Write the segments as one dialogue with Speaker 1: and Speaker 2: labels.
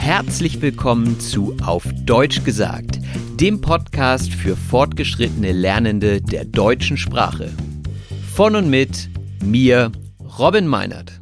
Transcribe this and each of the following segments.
Speaker 1: Herzlich willkommen zu Auf Deutsch gesagt, dem Podcast für fortgeschrittene Lernende der deutschen Sprache. Von und mit mir, Robin Meinert.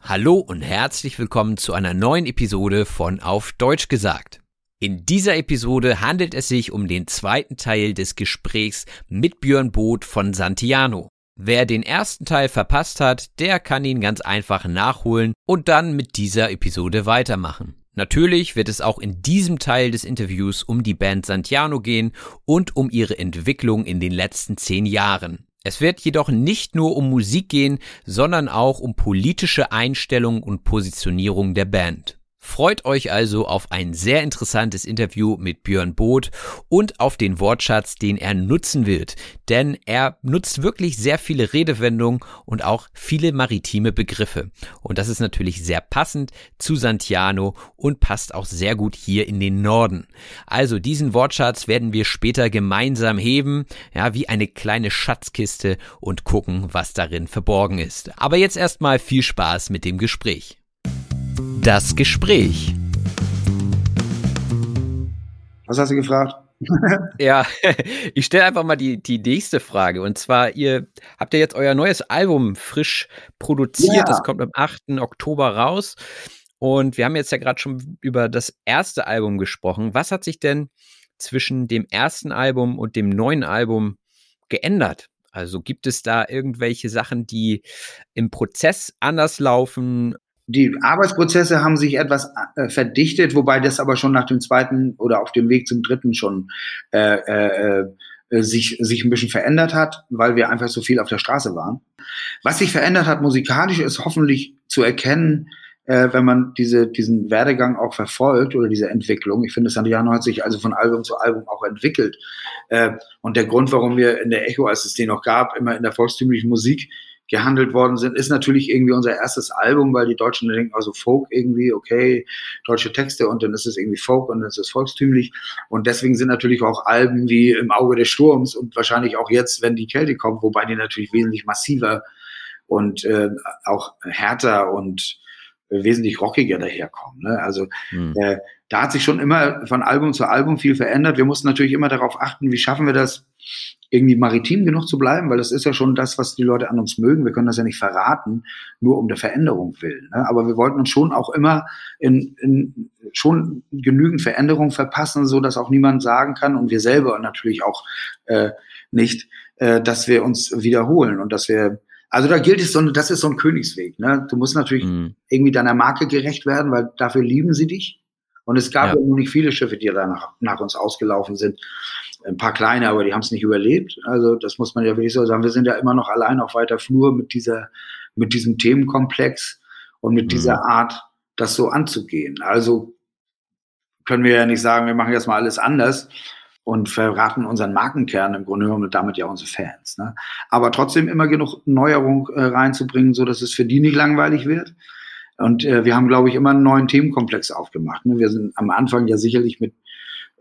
Speaker 1: Hallo und herzlich willkommen zu einer neuen Episode von Auf Deutsch gesagt. In dieser Episode handelt es sich um den zweiten Teil des Gesprächs mit Björn Both von Santiano. Wer den ersten Teil verpasst hat, der kann ihn ganz einfach nachholen und dann mit dieser Episode weitermachen. Natürlich wird es auch in diesem Teil des Interviews um die Band Santiano gehen und um ihre Entwicklung in den letzten zehn Jahren. Es wird jedoch nicht nur um Musik gehen, sondern auch um politische Einstellung und Positionierung der Band. Freut euch also auf ein sehr interessantes Interview mit Björn Both und auf den Wortschatz, den er nutzen wird, denn er nutzt wirklich sehr viele Redewendungen und auch viele maritime Begriffe. Und das ist natürlich sehr passend zu Santiano und passt auch sehr gut hier in den Norden. Also diesen Wortschatz werden wir später gemeinsam heben, ja, wie eine kleine Schatzkiste und gucken, was darin verborgen ist. Aber jetzt erstmal viel Spaß mit dem Gespräch. Das Gespräch.
Speaker 2: Was hast du gefragt?
Speaker 1: Ja, ich stelle einfach mal die, die nächste Frage. Und zwar, ihr habt ja jetzt euer neues Album frisch produziert.
Speaker 2: Ja.
Speaker 1: Das kommt am 8. Oktober raus. Und wir haben jetzt ja gerade schon über das erste Album gesprochen. Was hat sich denn zwischen dem ersten Album und dem neuen Album geändert? Also gibt es da irgendwelche Sachen, die im Prozess anders laufen?
Speaker 2: Die Arbeitsprozesse haben sich etwas äh, verdichtet, wobei das aber schon nach dem zweiten oder auf dem Weg zum dritten schon äh, äh, äh, sich, sich ein bisschen verändert hat, weil wir einfach so viel auf der Straße waren. Was sich verändert hat musikalisch ist hoffentlich zu erkennen, äh, wenn man diese, diesen Werdegang auch verfolgt oder diese Entwicklung. Ich finde, Santiano hat sich also von Album zu Album auch entwickelt. Äh, und der Grund, warum wir in der Echo, als es den noch gab, immer in der volkstümlichen Musik gehandelt worden sind, ist natürlich irgendwie unser erstes Album, weil die Deutschen denken, also Folk irgendwie, okay, deutsche Texte und dann ist es irgendwie Folk und dann ist es volkstümlich. Und deswegen sind natürlich auch Alben wie Im Auge des Sturms und wahrscheinlich auch jetzt, wenn die Kälte kommt, wobei die natürlich wesentlich massiver und äh, auch härter und wesentlich rockiger daherkommen. Ne? Also
Speaker 1: Hm.
Speaker 2: äh, da hat sich schon immer von Album zu Album viel verändert. Wir mussten natürlich immer darauf achten, wie schaffen wir das, irgendwie maritim genug zu bleiben, weil das ist ja schon das, was die Leute an uns mögen. Wir können das ja nicht verraten, nur um der Veränderung willen. Ne? Aber wir wollten uns schon auch immer in, in schon genügend Veränderung verpassen, so dass auch niemand sagen kann und wir selber natürlich auch äh, nicht, äh, dass wir uns wiederholen und dass wir also da gilt es so, das ist so ein Königsweg. Ne? Du musst natürlich
Speaker 1: Hm.
Speaker 2: irgendwie deiner Marke gerecht werden, weil dafür lieben sie dich. Und es gab
Speaker 1: Ja.
Speaker 2: nur nicht viele Schiffe, die danach nach uns ausgelaufen sind. Ein paar kleine, aber die haben es nicht überlebt. Also das muss man ja wirklich so sagen. Wir sind ja immer noch allein auf weiter Flur mit dieser, mit diesem Themenkomplex und mit
Speaker 1: Mhm.
Speaker 2: dieser Art, das so anzugehen. Also können wir ja nicht sagen, wir machen jetzt mal alles anders. und verraten unseren Markenkern im Grunde genommen und damit ja unsere Fans. Ne? Aber trotzdem immer genug Neuerung äh, reinzubringen, so dass es für die nicht langweilig wird. Und äh, wir haben, glaube ich, immer einen neuen Themenkomplex aufgemacht. Ne? Wir sind am Anfang ja sicherlich mit,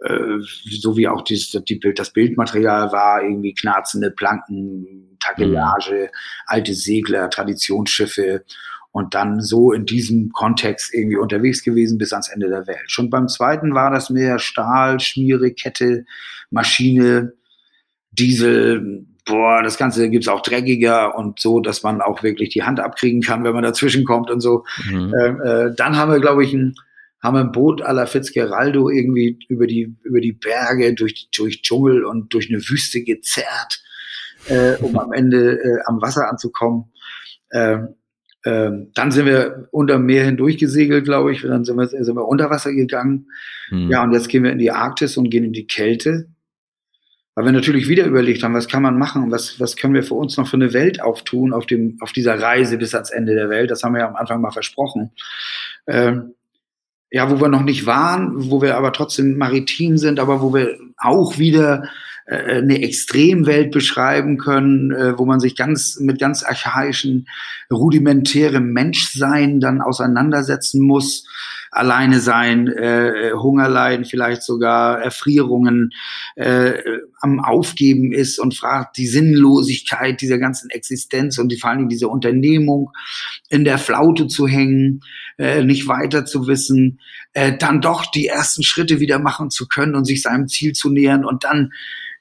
Speaker 2: äh, so wie auch dieses, die Bild, das Bildmaterial war, irgendwie knarzende Planken, Takelage, mhm. alte Segler, Traditionsschiffe und dann so in diesem Kontext irgendwie unterwegs gewesen bis ans Ende der Welt. Schon beim zweiten war das mehr Stahl, Schmiere, Kette, Maschine, Diesel, boah, das Ganze gibt's auch dreckiger und so, dass man auch wirklich die Hand abkriegen kann, wenn man dazwischen kommt und so. Mhm. Ähm, äh, dann haben wir, glaube ich, ein, haben wir ein Boot à la Fitzgeraldo irgendwie über die, über die Berge, durch, durch Dschungel und durch eine Wüste gezerrt, äh, um am Ende äh, am Wasser anzukommen. Ähm, ähm, dann sind wir unter Meer hindurch gesegelt, glaube ich. Dann sind wir, sind wir unter Wasser gegangen. Hm. Ja, und jetzt gehen wir in die Arktis und gehen in die Kälte. Weil wir natürlich wieder überlegt haben, was kann man machen? Was, was können wir für uns noch für eine Welt auftun auf, dem, auf dieser Reise bis ans Ende der Welt? Das haben wir ja am Anfang mal versprochen. Ähm, ja, wo wir noch nicht waren, wo wir aber trotzdem maritim sind, aber wo wir auch wieder äh, eine Extremwelt beschreiben können, äh, wo man sich ganz mit ganz archaischen, rudimentärem Menschsein dann auseinandersetzen muss. Alleine sein, äh, Hunger leiden, vielleicht sogar Erfrierungen, äh, am Aufgeben ist und fragt die Sinnlosigkeit dieser ganzen Existenz und die, vor allem diese Unternehmung in der Flaute zu hängen, äh, nicht weiter zu wissen, äh, dann doch die ersten Schritte wieder machen zu können und sich seinem Ziel zu nähern und dann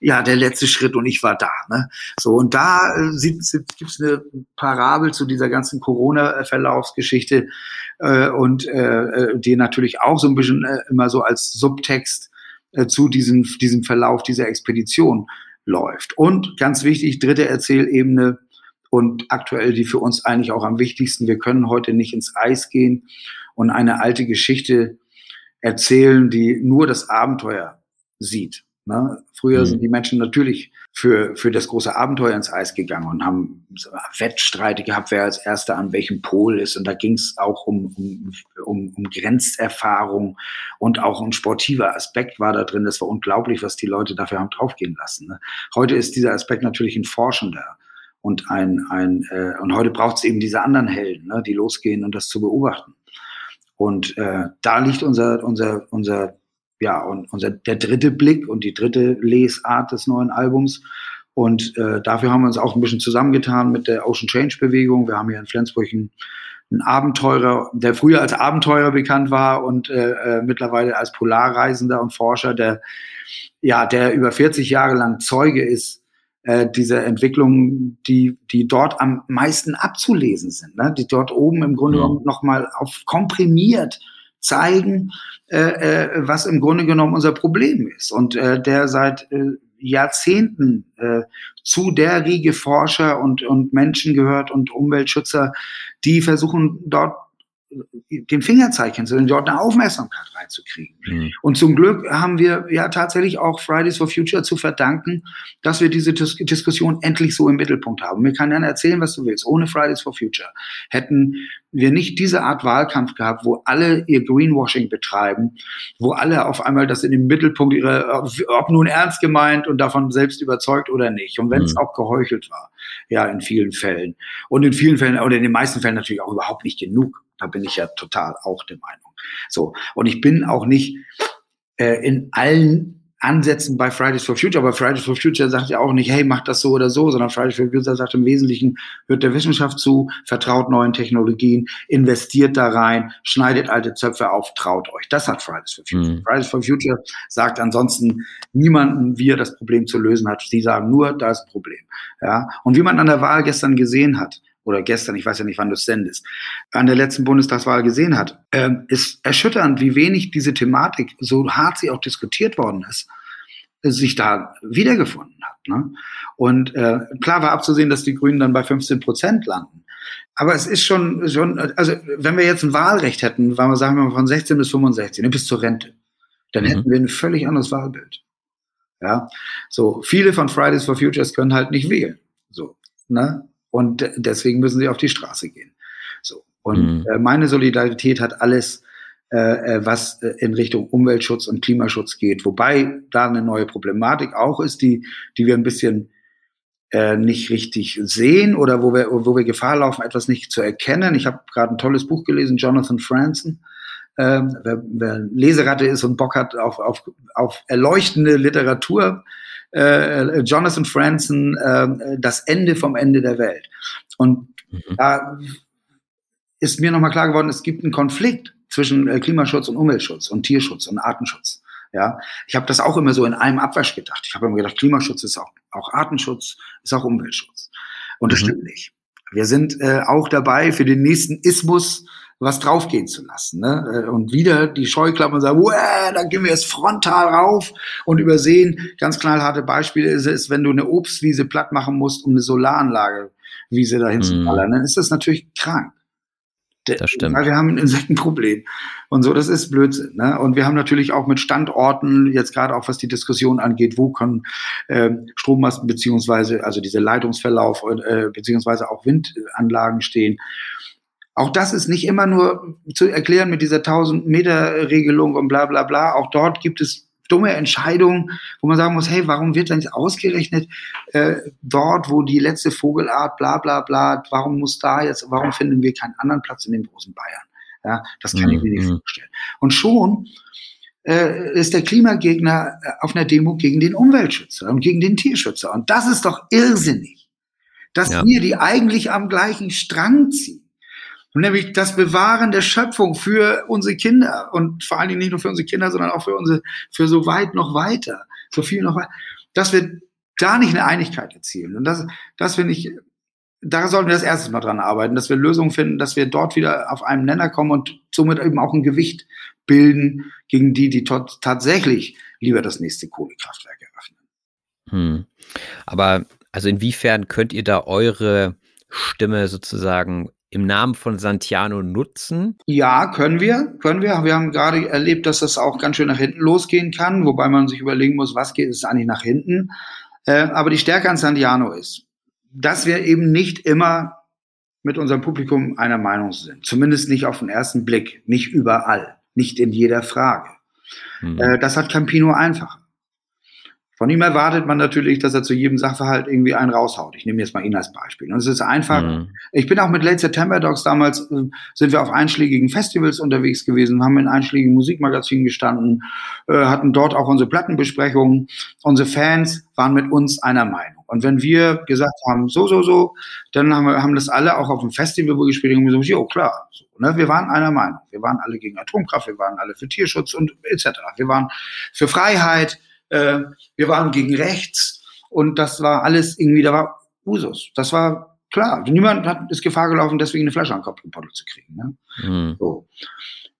Speaker 2: ja, der letzte Schritt und ich war da. Ne? So, und da äh, gibt es eine Parabel zu dieser ganzen Corona-Verlaufsgeschichte äh, und äh, äh, die natürlich auch so ein bisschen äh, immer so als Subtext äh, zu diesem, diesem Verlauf dieser Expedition läuft. Und ganz wichtig, dritte Erzählebene und aktuell die für uns eigentlich auch am wichtigsten, wir können heute nicht ins Eis gehen und eine alte Geschichte erzählen, die nur das Abenteuer sieht. Ne? Früher mhm. sind die Menschen natürlich für, für das große Abenteuer ins Eis gegangen und haben Wettstreite gehabt, wer als Erster an welchem Pol ist. Und da ging es auch um, um, um, um Grenzerfahrung und auch ein sportiver Aspekt war da drin. Das war unglaublich, was die Leute dafür haben draufgehen lassen. Ne? Heute ist dieser Aspekt natürlich ein forschender. Und, ein, ein, äh, und heute braucht es eben diese anderen Helden, ne, die losgehen und das zu beobachten. Und äh, da liegt unser, unser, unser ja, und unser, der dritte Blick und die dritte Lesart des neuen Albums. Und äh, dafür haben wir uns auch ein bisschen zusammengetan mit der Ocean Change Bewegung. Wir haben hier in Flensburg einen, einen Abenteurer, der früher als Abenteurer bekannt war und äh, äh, mittlerweile als Polarreisender und Forscher, der ja, der über 40 Jahre lang Zeuge ist äh, dieser Entwicklungen, die, die dort am meisten abzulesen sind, ne? die dort oben im Grunde genommen ja. nochmal auf komprimiert zeigen, äh, äh, was im Grunde genommen unser Problem ist. Und äh, der seit äh, Jahrzehnten äh, zu der Riege Forscher und, und Menschen gehört und Umweltschützer, die versuchen dort den Fingerzeichen zu, dort eine Aufmerksamkeit reinzukriegen. Mhm. Und zum Glück haben wir ja tatsächlich auch Fridays for Future zu verdanken, dass wir diese Dis Diskussion endlich so im Mittelpunkt haben. Mir kann dann erzählen, was du willst. Ohne Fridays for Future hätten wir nicht diese Art Wahlkampf gehabt, wo alle ihr Greenwashing betreiben, wo alle auf einmal das in den Mittelpunkt ihrer, ob nun ernst gemeint und davon selbst überzeugt oder nicht. Und wenn es mhm. auch geheuchelt war, ja, in vielen Fällen. Und in vielen Fällen, oder in den meisten Fällen natürlich auch überhaupt nicht genug. Da bin ich ja total auch der Meinung. So. Und ich bin auch nicht äh, in allen Ansätzen bei Fridays for Future, aber Fridays for Future sagt ja auch nicht, hey, mach das so oder so, sondern Fridays for Future sagt im Wesentlichen, hört der Wissenschaft zu, vertraut neuen Technologien, investiert da rein, schneidet alte Zöpfe auf, traut euch. Das hat Fridays for Future. Mhm. Fridays for Future sagt ansonsten niemanden, wie er das Problem zu lösen hat. Sie sagen nur, da ist ein Problem. Ja? Und wie man an der Wahl gestern gesehen hat, oder gestern, ich weiß ja nicht, wann du es sendest, an der letzten Bundestagswahl gesehen hat, äh, ist erschütternd, wie wenig diese Thematik, so hart sie auch diskutiert worden ist, sich da wiedergefunden hat. Ne? Und äh, klar war abzusehen, dass die Grünen dann bei 15 Prozent landen. Aber es ist schon, schon, also wenn wir jetzt ein Wahlrecht hätten, weil wir sagen wir mal von 16 bis 65, ne, bis zur Rente, dann mhm. hätten wir ein völlig anderes Wahlbild. Ja, so viele von Fridays for Futures können halt nicht wählen. So, ne? Und deswegen müssen sie auf die Straße gehen. So. Und mhm. äh, meine Solidarität hat alles äh, äh was äh, in Richtung Umweltschutz und Klimaschutz geht. Wobei da eine neue Problematik auch ist, die, die wir ein bisschen äh, nicht richtig sehen oder wo wir, wo wir Gefahr laufen, etwas nicht zu erkennen. Ich habe gerade ein tolles Buch gelesen, Jonathan Franzen. Ähm, wer, wer Leseratte ist und Bock hat auf, auf, auf erleuchtende Literatur, äh, Jonathan Franzen, äh, Das Ende vom Ende der Welt. Und mhm. da ist mir nochmal klar geworden, es gibt einen Konflikt zwischen äh, Klimaschutz und Umweltschutz und Tierschutz und Artenschutz. Ja, ich habe das auch immer so in einem Abwasch gedacht. Ich habe immer gedacht, Klimaschutz ist auch, auch Artenschutz, ist auch Umweltschutz. Und das mhm. stimmt nicht. Wir sind äh, auch dabei, für den nächsten Ismus was draufgehen zu lassen. Ne? Äh, und wieder die Scheuklappen und sagen, da gehen wir jetzt frontal rauf und übersehen, ganz knallharte Beispiele ist es, wenn du eine Obstwiese platt machen musst, um eine Solaranlage Wiese dahin mhm. zu ballern, dann ist das natürlich krank.
Speaker 1: Das stimmt.
Speaker 2: Weil wir haben ein Insektenproblem. Und so, das ist Blödsinn. Ne? Und wir haben natürlich auch mit Standorten, jetzt gerade auch was die Diskussion angeht, wo können äh, Strommasten beziehungsweise, also dieser Leitungsverlauf äh, beziehungsweise auch Windanlagen stehen. Auch das ist nicht immer nur zu erklären mit dieser 1000 Meter Regelung und bla bla bla. Auch dort gibt es dumme Entscheidung, wo man sagen muss, hey, warum wird denn ausgerechnet äh, dort, wo die letzte Vogelart, bla bla bla, warum muss da jetzt, warum finden wir keinen anderen Platz in dem großen Bayern? Ja, das kann mhm. ich mir nicht mhm. vorstellen. Und schon äh, ist der Klimagegner äh, auf einer Demo gegen den Umweltschützer und gegen den Tierschützer. Und das ist doch irrsinnig, dass ja. wir die eigentlich am gleichen Strang ziehen nämlich das Bewahren der Schöpfung für unsere Kinder und vor allen Dingen nicht nur für unsere Kinder, sondern auch für unsere, für so weit noch weiter, so viel noch weiter, dass wir da nicht eine Einigkeit erzielen. Und das, das finde ich, da sollten wir das erste Mal dran arbeiten, dass wir Lösungen finden, dass wir dort wieder auf einen Nenner kommen und somit eben auch ein Gewicht bilden gegen die, die tatsächlich lieber das nächste Kohlekraftwerk eröffnen.
Speaker 1: Hm. Aber also inwiefern könnt ihr da eure Stimme sozusagen im Namen von Santiano nutzen?
Speaker 2: Ja, können wir, können wir. Wir haben gerade erlebt, dass das auch ganz schön nach hinten losgehen kann, wobei man sich überlegen muss, was geht es eigentlich nach hinten. Äh, aber die Stärke an Santiano ist, dass wir eben nicht immer mit unserem Publikum einer Meinung sind. Zumindest nicht auf den ersten Blick, nicht überall, nicht in jeder Frage. Mhm. Äh, das hat Campino einfacher. Von ihm erwartet man natürlich, dass er zu jedem Sachverhalt irgendwie einen raushaut. Ich nehme jetzt mal ihn als Beispiel. Und es ist einfach, mhm. ich bin auch mit Late September Dogs damals, äh, sind wir auf einschlägigen Festivals unterwegs gewesen, haben in einschlägigen Musikmagazinen gestanden, äh, hatten dort auch unsere Plattenbesprechungen. Unsere Fans waren mit uns einer Meinung. Und wenn wir gesagt haben, so, so, so, dann haben, wir, haben das alle auch auf dem Festival, gespielt haben, gesagt, jo, klar. So, ne? Wir waren einer Meinung. Wir waren alle gegen Atomkraft, wir waren alle für Tierschutz und etc. Wir waren für Freiheit, äh, wir waren gegen rechts und das war alles irgendwie, da war Usus. Das war klar. Niemand hat ist Gefahr gelaufen, deswegen eine Flasche an den Kopf gepottelt zu kriegen. Ne? Mhm. So.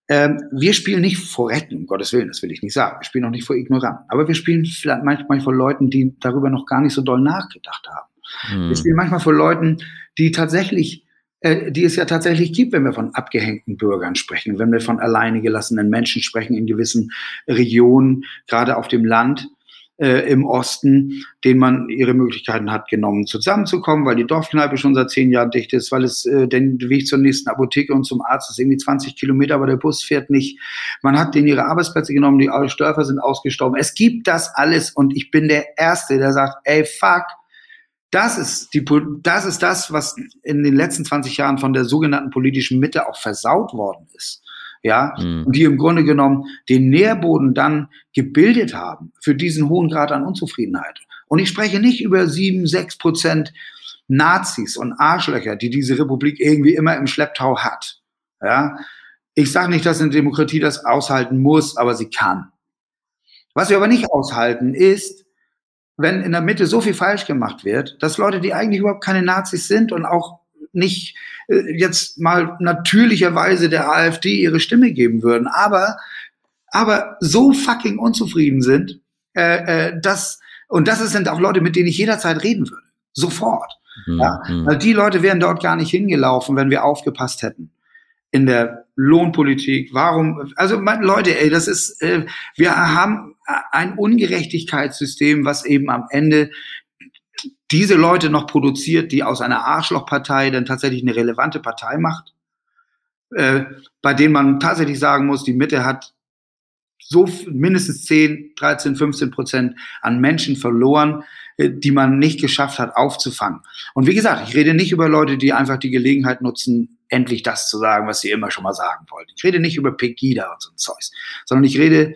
Speaker 2: Ähm, wir spielen nicht vor Retten, um Gottes Willen, das will ich nicht sagen. Wir spielen auch nicht vor Ignoranten. Aber wir spielen vielleicht manchmal vor Leuten, die darüber noch gar nicht so doll nachgedacht haben. Mhm. Wir spielen manchmal vor Leuten, die tatsächlich äh, die es ja tatsächlich gibt, wenn wir von abgehängten Bürgern sprechen, wenn wir von alleine gelassenen Menschen sprechen in gewissen Regionen, gerade auf dem Land. Äh, im Osten, denen man ihre Möglichkeiten hat genommen, zusammenzukommen, weil die Dorfkneipe schon seit zehn Jahren dicht ist, weil es äh, den Weg zur nächsten Apotheke und zum Arzt ist irgendwie 20 Kilometer, aber der Bus fährt nicht. Man hat denen ihre Arbeitsplätze genommen, die Störfer sind ausgestorben. Es gibt das alles und ich bin der Erste, der sagt, ey, fuck, das ist, die, das ist das, was in den letzten 20 Jahren von der sogenannten politischen Mitte auch versaut worden ist. Ja, mhm. und die im Grunde genommen den Nährboden dann gebildet haben für diesen hohen Grad an Unzufriedenheit. Und ich spreche nicht über sieben, sechs Prozent Nazis und Arschlöcher, die diese Republik irgendwie immer im Schlepptau hat. Ja, ich sage nicht, dass eine Demokratie das aushalten muss, aber sie kann. Was wir aber nicht aushalten, ist, wenn in der Mitte so viel falsch gemacht wird, dass Leute, die eigentlich überhaupt keine Nazis sind und auch nicht äh, jetzt mal natürlicherweise der AfD ihre Stimme geben würden, aber, aber so fucking unzufrieden sind, äh, äh, dass, und das sind auch Leute, mit denen ich jederzeit reden würde. Sofort. Mhm. Ja? Mhm. Weil die Leute wären dort gar nicht hingelaufen, wenn wir aufgepasst hätten in der Lohnpolitik. Warum? Also Leute, ey, das ist, äh, wir haben ein Ungerechtigkeitssystem, was eben am Ende diese Leute noch produziert, die aus einer Arschlochpartei dann tatsächlich eine relevante Partei macht. äh, bei denen man tatsächlich sagen muss, die Mitte hat so mindestens 10, 13, 15 Prozent an Menschen verloren, äh, die man nicht geschafft hat aufzufangen. Und wie gesagt, ich rede nicht über Leute, die einfach die Gelegenheit nutzen, endlich das zu sagen, was sie immer schon mal sagen wollten. Ich rede nicht über Pegida und so ein Zeugs, sondern ich rede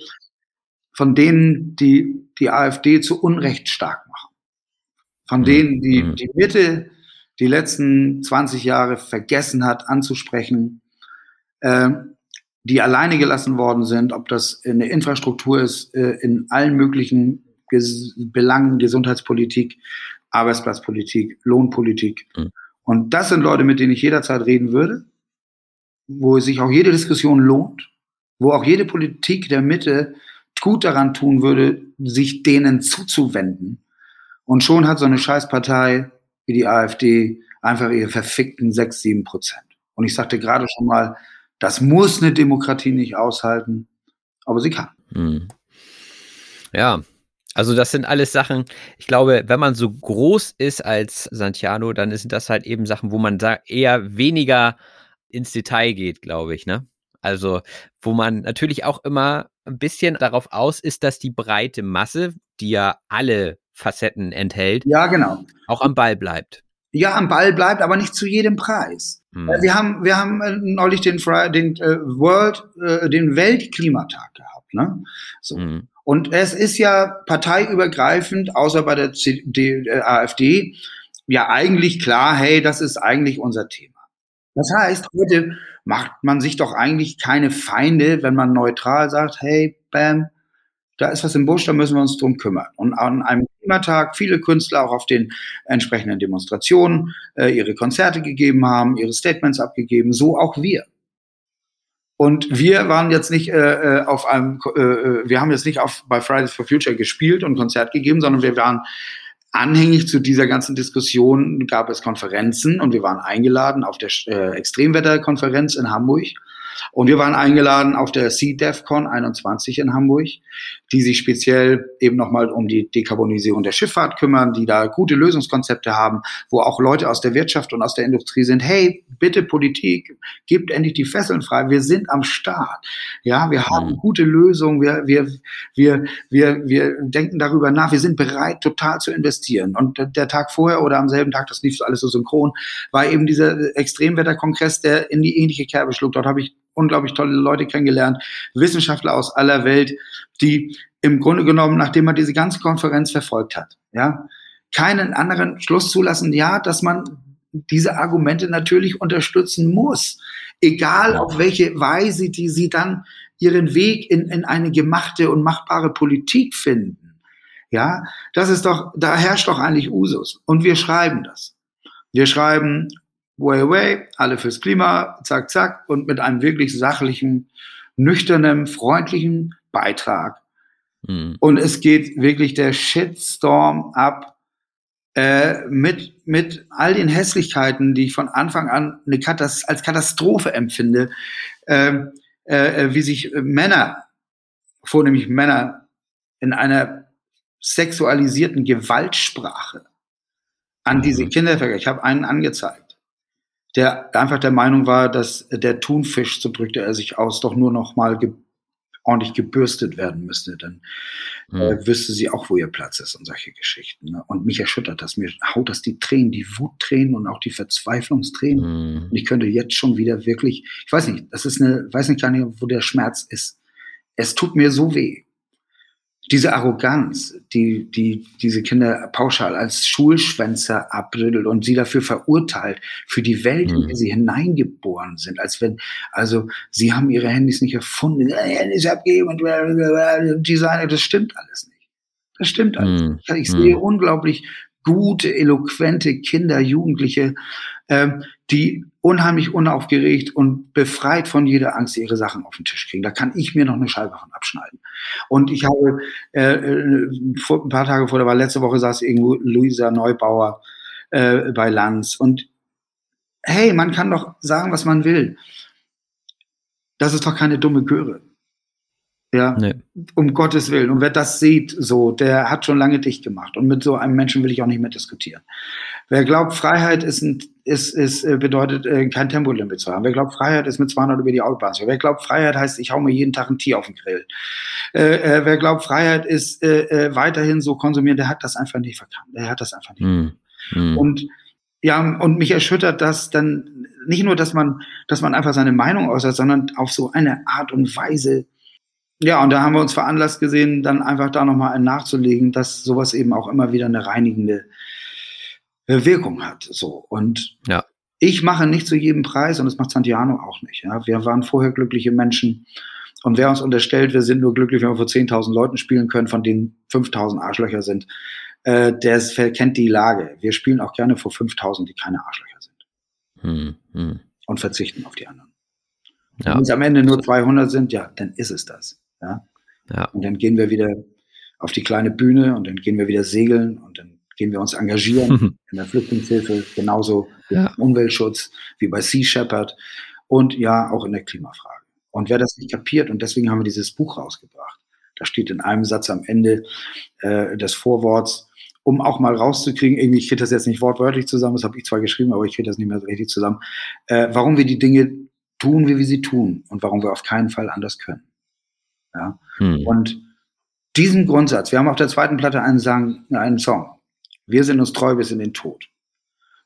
Speaker 2: von denen, die die AfD zu Unrecht stark machen. Von denen, die
Speaker 1: Mhm.
Speaker 2: die Mitte die letzten 20 Jahre vergessen hat anzusprechen, äh, die alleine gelassen worden sind, ob das in der Infrastruktur ist, äh, in allen möglichen Ges Belangen, Gesundheitspolitik, Arbeitsplatzpolitik, Lohnpolitik.
Speaker 1: Mhm.
Speaker 2: Und das sind Leute, mit denen ich jederzeit reden würde, wo sich auch jede Diskussion lohnt, wo auch jede Politik der Mitte gut daran tun würde, sich denen zuzuwenden. Und schon hat so eine Scheißpartei wie die AfD einfach ihre verfickten 6, 7 Prozent. Und ich sagte gerade schon mal, das muss eine Demokratie nicht aushalten, aber sie kann.
Speaker 1: Hm. Ja, also das sind alles Sachen, ich glaube, wenn man so groß ist als Santiano, dann sind das halt eben Sachen, wo man eher weniger ins Detail geht, glaube ich, ne? Also, wo man natürlich auch immer ein bisschen darauf aus ist, dass die breite Masse, die ja alle Facetten enthält,
Speaker 2: Ja, genau.
Speaker 1: auch am Ball bleibt.
Speaker 2: Ja, am Ball bleibt, aber nicht zu jedem Preis.
Speaker 1: Hm.
Speaker 2: Wir haben, wir haben äh, neulich den, den äh, World, äh, den Weltklimatag gehabt. Ne? So.
Speaker 1: Hm.
Speaker 2: Und es ist ja parteiübergreifend, außer bei der CD, äh, AfD, ja eigentlich klar, hey, das ist eigentlich unser Thema. Das heißt, heute macht man sich doch eigentlich keine Feinde, wenn man neutral sagt, hey, bam, da ist was im Busch, da müssen wir uns drum kümmern. Und an einem Klimatag viele Künstler auch auf den entsprechenden Demonstrationen äh, ihre Konzerte gegeben haben, ihre Statements abgegeben, so auch wir. Und wir waren jetzt nicht äh, äh, auf einem, äh, äh, wir haben jetzt nicht auf bei Fridays for Future gespielt und Konzert gegeben, sondern wir waren anhängig zu dieser ganzen Diskussion gab es Konferenzen und wir waren eingeladen auf der äh, Extremwetterkonferenz in Hamburg und wir waren eingeladen auf der CDEFCON 21 in Hamburg, die sich speziell eben nochmal um die Dekarbonisierung der Schifffahrt kümmern, die da gute Lösungskonzepte haben, wo auch Leute aus der Wirtschaft und aus der Industrie sind, hey, bitte Politik, gebt endlich die Fesseln frei, wir sind am Start. Ja, wir haben
Speaker 1: Mhm.
Speaker 2: gute Lösungen, wir, wir, wir, wir, wir denken darüber nach, wir sind bereit, total zu investieren. Und der Tag vorher oder am selben Tag, das lief alles so synchron, war eben dieser Extremwetterkongress, der in die ähnliche Kerbe schlug. Dort habe ich unglaublich tolle Leute kennengelernt, Wissenschaftler aus aller Welt, die im Grunde genommen, nachdem man diese ganze Konferenz verfolgt hat, ja, keinen anderen Schluss zulassen, ja, dass man diese Argumente natürlich unterstützen muss, egal auf welche Weise die sie dann ihren Weg in, in eine gemachte und machbare Politik finden. Ja, das ist doch, da herrscht doch eigentlich Usus. Und wir schreiben das. Wir schreiben way away, alle fürs Klima, zack, zack, und mit einem wirklich sachlichen, nüchternen, freundlichen Beitrag.
Speaker 1: Hm.
Speaker 2: Und es geht wirklich der Shitstorm ab äh, mit, mit all den Hässlichkeiten, die ich von Anfang an eine Katas als Katastrophe empfinde, äh, äh, wie sich äh, Männer, vornehmlich Männer, in einer sexualisierten Gewaltsprache an diese
Speaker 1: Mhm.
Speaker 2: Kinder vergleichen. Ich habe einen angezeigt, der einfach der Meinung war, dass der Thunfisch, so drückte er sich aus, doch nur noch mal ge ordentlich gebürstet werden müsste. Dann
Speaker 1: Hm.
Speaker 2: äh, wüsste sie auch, wo ihr Platz ist und solche Geschichten. Ne? Und mich erschüttert das, mir haut das die Tränen, die Wuttränen und auch die Verzweiflungstränen.
Speaker 1: Hm.
Speaker 2: Und ich könnte jetzt schon wieder wirklich, ich weiß nicht, das ist eine, weiß nicht gar nicht, wo der Schmerz ist. Es tut mir so weh. Diese Arroganz, die, die diese Kinder pauschal als Schulschwänzer abbüttelt und sie dafür verurteilt, für die Welt, in
Speaker 1: Mhm.
Speaker 2: der sie hineingeboren sind, als wenn, also sie haben ihre Handys nicht erfunden, Handys abgeben und Designer, das stimmt alles nicht. Das stimmt alles
Speaker 1: Mhm.
Speaker 2: nicht. Ich
Speaker 1: Mhm.
Speaker 2: sehe unglaublich gute, eloquente Kinder, Jugendliche, ähm, die unheimlich unaufgeregt und befreit von jeder Angst ihre Sachen auf den Tisch kriegen. Da kann ich mir noch eine Scheibe von abschneiden. Und ich habe äh, äh, vor, ein paar Tage vor, da war letzte Woche saß irgendwo Luisa Neubauer äh, bei Lanz und hey, man kann doch sagen, was man will. Das ist doch keine dumme Göre. Ja,
Speaker 1: Nee.
Speaker 2: um Gottes Willen. Und wer das sieht, so, der hat schon lange dicht gemacht. Und mit so einem Menschen will ich auch nicht mehr diskutieren. Wer glaubt, Freiheit ist, ein, ist, ist, äh, bedeutet, äh, kein Tempolimit zu haben. Wer glaubt, Freiheit ist mit 200 über die Autobahn zu Wer glaubt, Freiheit heißt, ich hau mir jeden Tag ein Tier auf den Grill. Äh, äh, wer glaubt, Freiheit ist äh, äh, weiterhin so konsumieren, der hat das einfach nicht verkannt. Der hat das einfach nicht.
Speaker 1: Hm.
Speaker 2: Und ja, und mich erschüttert das dann nicht nur, dass man, dass man einfach seine Meinung äußert, sondern auf so eine Art und Weise. Ja, und da haben wir uns veranlasst gesehen, dann einfach da nochmal nachzulegen, dass sowas eben auch immer wieder eine reinigende äh, Wirkung hat. So. Und
Speaker 1: Ja.
Speaker 2: ich mache nicht zu jedem Preis und das macht Santiano auch nicht. Ja. Wir waren vorher glückliche Menschen. Und wer uns unterstellt, wir sind nur glücklich, wenn wir vor 10.000 Leuten spielen können, von denen 5.000 Arschlöcher sind, äh, der verkennt die Lage. Wir spielen auch gerne vor 5.000, die keine Arschlöcher sind
Speaker 1: Hm. Hm.
Speaker 2: und verzichten auf die anderen.
Speaker 1: Ja.
Speaker 2: Wenn es am Ende nur 200 sind, ja, dann ist es das. Ja.
Speaker 1: Ja.
Speaker 2: Und dann gehen wir wieder auf die kleine Bühne und dann gehen wir wieder segeln und dann gehen wir uns engagieren in der Flüchtlingshilfe, genauso wie
Speaker 1: Ja.
Speaker 2: im Umweltschutz, wie bei Sea Shepherd und ja, auch in der Klimafrage. Und wer das nicht kapiert, und deswegen haben wir dieses Buch rausgebracht, da steht in einem Satz am Ende äh, des Vorworts, um auch mal rauszukriegen, irgendwie, ich kriege das jetzt nicht wortwörtlich zusammen, das habe ich zwar geschrieben, aber ich kriege das nicht mehr so richtig zusammen, äh, warum wir die Dinge tun, wie wir sie tun und warum wir auf keinen Fall anders können. Ja?
Speaker 1: Hm.
Speaker 2: Und diesen Grundsatz, wir haben auf der zweiten Platte einen, Sang, einen Song, wir sind uns treu bis in den Tod.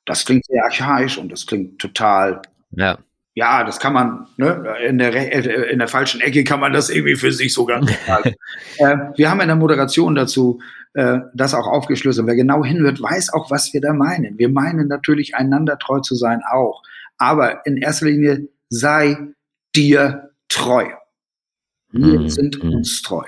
Speaker 2: Das klingt sehr archaisch und das klingt total,
Speaker 1: Ja.
Speaker 2: ja, das kann man, ne, in der, äh, in der falschen Ecke kann man das irgendwie für sich so ganz total. äh, Wir haben in der Moderation dazu äh, das auch aufgeschlüsselt. Wer genau hinhört, weiß auch, was wir da meinen. Wir meinen natürlich, einander treu zu sein auch. Aber in erster Linie sei dir treu. Wir
Speaker 1: Mhm.
Speaker 2: sind
Speaker 1: Mhm.
Speaker 2: uns treu.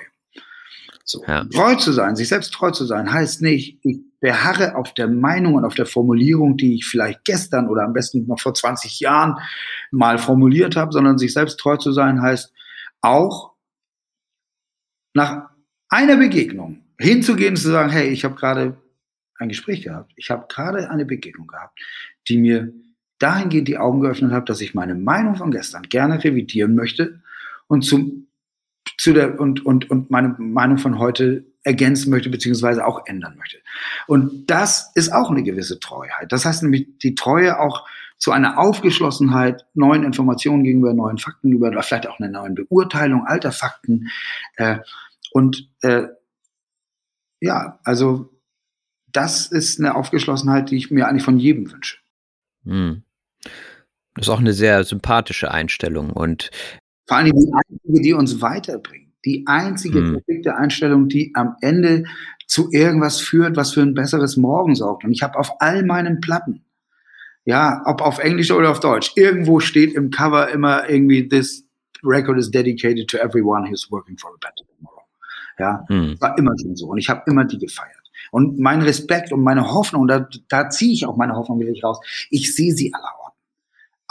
Speaker 2: So.
Speaker 1: Ja.
Speaker 2: Treu zu sein, sich selbst treu zu sein, heißt nicht, ich beharre auf der Meinung und auf der Formulierung, die ich vielleicht gestern oder am besten noch vor 20 Jahren mal formuliert habe, sondern sich selbst treu zu sein heißt auch nach einer Begegnung hinzugehen und zu sagen, hey, ich habe gerade ein Gespräch gehabt, ich habe gerade eine Begegnung gehabt, die mir dahingehend die Augen geöffnet hat, dass ich meine Meinung von gestern gerne revidieren möchte und zum zu der und, und, und meine Meinung von heute ergänzen möchte, beziehungsweise auch ändern möchte. Und das ist auch eine gewisse Treuheit. Das heißt nämlich die Treue auch zu einer Aufgeschlossenheit neuen Informationen gegenüber, neuen Fakten gegenüber, oder vielleicht auch einer neuen Beurteilung alter Fakten. Äh, und äh, ja, also das ist eine Aufgeschlossenheit, die ich mir eigentlich von jedem wünsche.
Speaker 1: Hm. Das ist auch eine sehr sympathische Einstellung und
Speaker 2: Vor allem die einzige, die uns weiterbringt. Die einzige
Speaker 1: Hm.
Speaker 2: perfekte Einstellung, die am Ende zu irgendwas führt, was für ein besseres Morgen sorgt. Und ich habe auf all meinen Platten, ja, ob auf Englisch oder auf Deutsch, irgendwo steht im Cover immer irgendwie, this record is dedicated to everyone who's working for a better tomorrow. Ja,
Speaker 1: hm.
Speaker 2: war immer schon so. Und ich habe immer die gefeiert. Und mein Respekt und meine Hoffnung, da, da ziehe ich auch meine Hoffnung wieder raus. Ich sehe sie aller Orten.